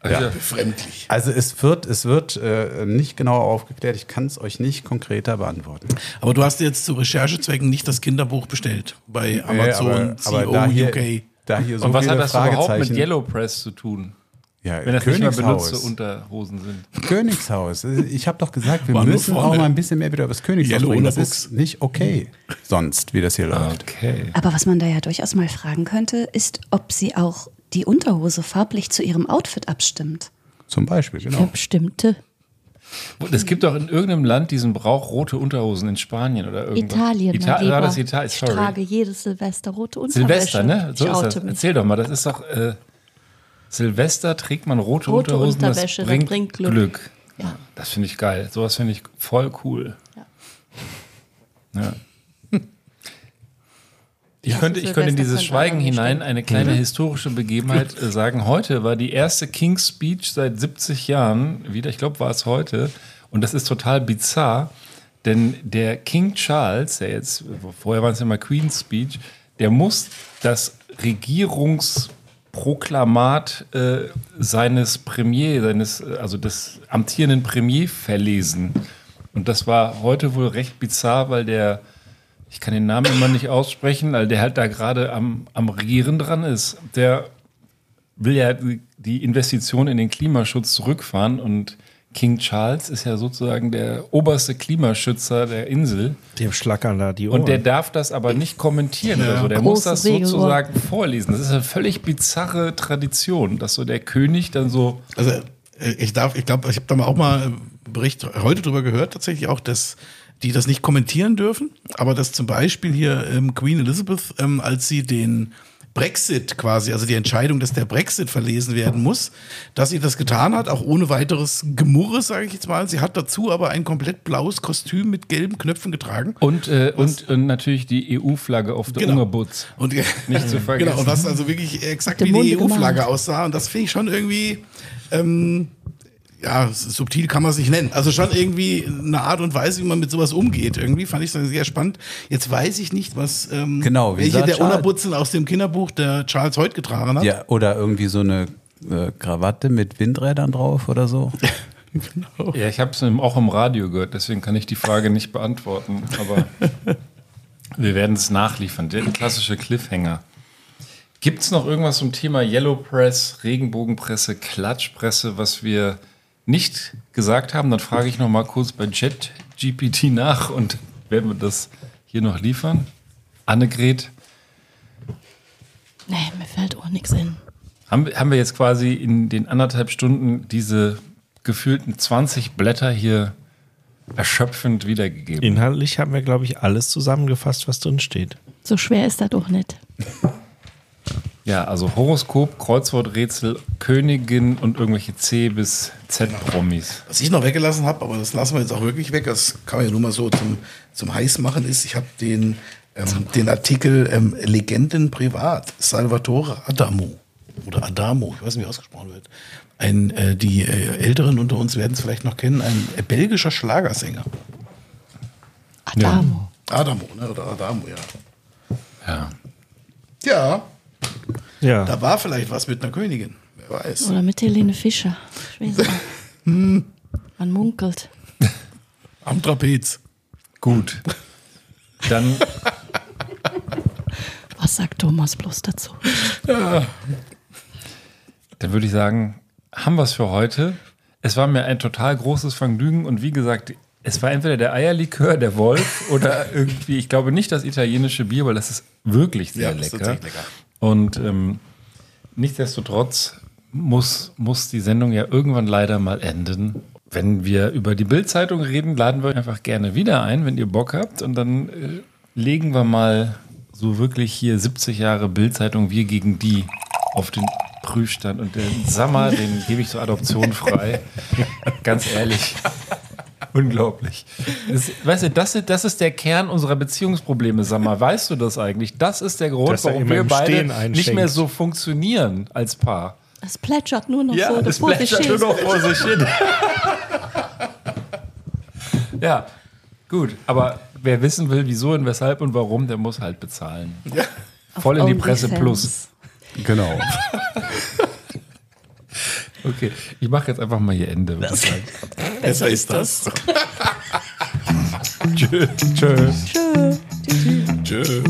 Also, befremdlich. Also es wird, es wird äh, nicht genauer aufgeklärt. Ich kann es euch nicht konkreter beantworten. Aber du hast jetzt zu Recherchezwecken nicht das Kinderbuch bestellt bei Amazon, Nee, aber, aber CEO, da hier, UK. Da hier so Und was viele hat das überhaupt mit Yellow Press zu tun? Ja, Wenn das nicht mal Königshaus. benutzte Unterhosen sind. Königshaus. Ich habe doch gesagt, wir War müssen auch mal ein bisschen mehr wieder über das Königshaus Yellow bringen. Das ist nicht okay sonst, wie das hier läuft. Okay. Aber was man da ja durchaus mal fragen könnte, ist, ob sie auch die Unterhose farblich zu ihrem Outfit abstimmt. Zum Beispiel, Für genau. bestimmte. Es gibt doch in irgendeinem Land diesen Brauch rote Unterhosen in Spanien oder irgendwas. Italien, mein Ita Lieber. war das Italien? Ich Sorry. trage jedes Silvester rote Unterwäsche. Silvester, ne? So ich ist das. mich. Erzähl doch mal, das ist doch äh, Silvester trägt man rote, Rote Unterhosen, Unterwäsche, das das bringt, bringt Glück. Glück. Ja. Das finde ich geil. Sowas finde ich voll cool. Ja. Ich Ja. könnte, ich könnte in dieses Schweigen hinein eine kleine historische Begebenheit äh, sagen. Heute war die erste King's Speech seit 70 Jahren wieder. Ich glaube, war es heute. Und das ist total bizarr, denn der King Charles, der jetzt, vorher war es immer Queen's Speech, der muss das Regierungsproklamat äh, seines Premier, seines, äh, also des amtierenden Premier verlesen. Und das war heute wohl recht bizarr, weil der, ich kann den Namen immer nicht aussprechen, weil der halt da gerade am, am Regieren dran ist. Der will ja die- Investition in den Klimaschutz zurückfahren und King Charles ist ja sozusagen der oberste Klimaschützer der Insel. Dem schlackern da die Ohren. Und der darf das aber nicht kommentieren oder so. Der Große muss das sozusagen vorlesen. Das ist eine völlig bizarre Tradition, dass so der König dann so. Also äh, ich darf, ich glaube, ich habe da mal auch mal einen Bericht heute drüber gehört, tatsächlich auch, dass die das nicht kommentieren dürfen, aber dass zum Beispiel hier ähm, Queen Elizabeth, ähm, als sie den Brexit quasi, also die Entscheidung, dass der Brexit verlesen werden muss, dass sie das getan hat, auch ohne weiteres Gemurre, sage ich jetzt mal. Sie hat dazu aber ein komplett blaues Kostüm mit gelben Knöpfen getragen. Und, äh, und, und natürlich die EU-Flagge auf der Genau. Ungerbutz. Und, Nicht zu vergessen. Genau, und was also wirklich exakt wie die EU-Flagge aussah. Und das finde ich schon irgendwie, ähm, ja, subtil kann man es nicht nennen. Also schon irgendwie eine Art und Weise, wie man mit sowas umgeht. Irgendwie fand ich das sehr spannend. Jetzt weiß ich nicht, was ähm, Genau, wie welche der Charles- Unerbutzel aus dem Kinderbuch der Charles Hoyt getragen hat. Ja, oder irgendwie so eine äh, Krawatte mit Windrädern drauf oder so. Ja, ich habe es auch im Radio gehört, deswegen kann ich die Frage nicht beantworten. Aber wir werden es nachliefern. Der klassische Cliffhanger. Gibt es noch irgendwas zum Thema Yellow Press, Regenbogenpresse, Klatschpresse, was wir nicht gesagt haben? Dann frage ich noch mal kurz bei ChatGPT nach und werden wir das hier noch liefern. Annegret, Nee, mir fällt auch nichts in. haben, haben wir jetzt quasi in den anderthalb Stunden diese gefühlten 20 Blätter hier erschöpfend wiedergegeben? Inhaltlich haben wir, glaube ich, alles zusammengefasst, was drin steht. So schwer ist das doch nicht. Ja, also Horoskop, Kreuzworträtsel, Königin und irgendwelche C bis Z-Promis. Was ich noch weggelassen habe, aber das lassen wir jetzt auch wirklich weg, das kann man ja nur mal so zum, zum Heißmachen ist, ich habe den, ähm, den Artikel ähm, Legenden privat, Salvatore Adamo oder Adamo, ich weiß nicht, wie ausgesprochen wird. Ein, äh, die äh, Älteren unter uns werden es vielleicht noch kennen, ein äh, belgischer Schlagersänger. Adamo. Adamo, ne? oder Adamo, ja. Ja. Ja, Ja. da war vielleicht was mit einer Königin, wer weiß. Oder mit Helene Fischer. Hm, Man munkelt. am Trapez. Gut. Dann Was sagt Thomas bloß dazu? Dann würde ich sagen, haben wir es für heute. Es war mir ein total großes Vergnügen und wie gesagt, es war entweder der Eierlikör, der Wolf oder irgendwie, ich glaube nicht das italienische Bier, weil das ist wirklich sehr Ja, das ist lecker. lecker. Und ähm, nichtsdestotrotz muss, muss die Sendung ja irgendwann leider mal enden. Wenn wir über die Bildzeitung reden, laden wir euch einfach gerne wieder ein, wenn ihr Bock habt. Und dann äh, legen wir mal so wirklich hier 70 Jahre Bildzeitung, wir gegen die auf den Prüfstand. Und den Sammer, den gebe ich zur Adoption frei. Ganz ehrlich. Unglaublich. Das, weißt du, das, ist- das ist der Kern unserer Beziehungsprobleme, Sammer. Weißt du das eigentlich? Das ist der Grund, warum wir beide nicht mehr so funktionieren als Paar. Es plätschert nur noch Ja, so es vor sich plätschert hin. nur noch vor sich hin. ja, gut. Aber wer wissen will, wieso und weshalb und warum, der muss halt bezahlen. Voll in die Presse Plus. Genau. Okay, ich mache jetzt einfach mal hier Ende. sagen. Besser ist das. Tschö. Tschö. Tschö. Tschö.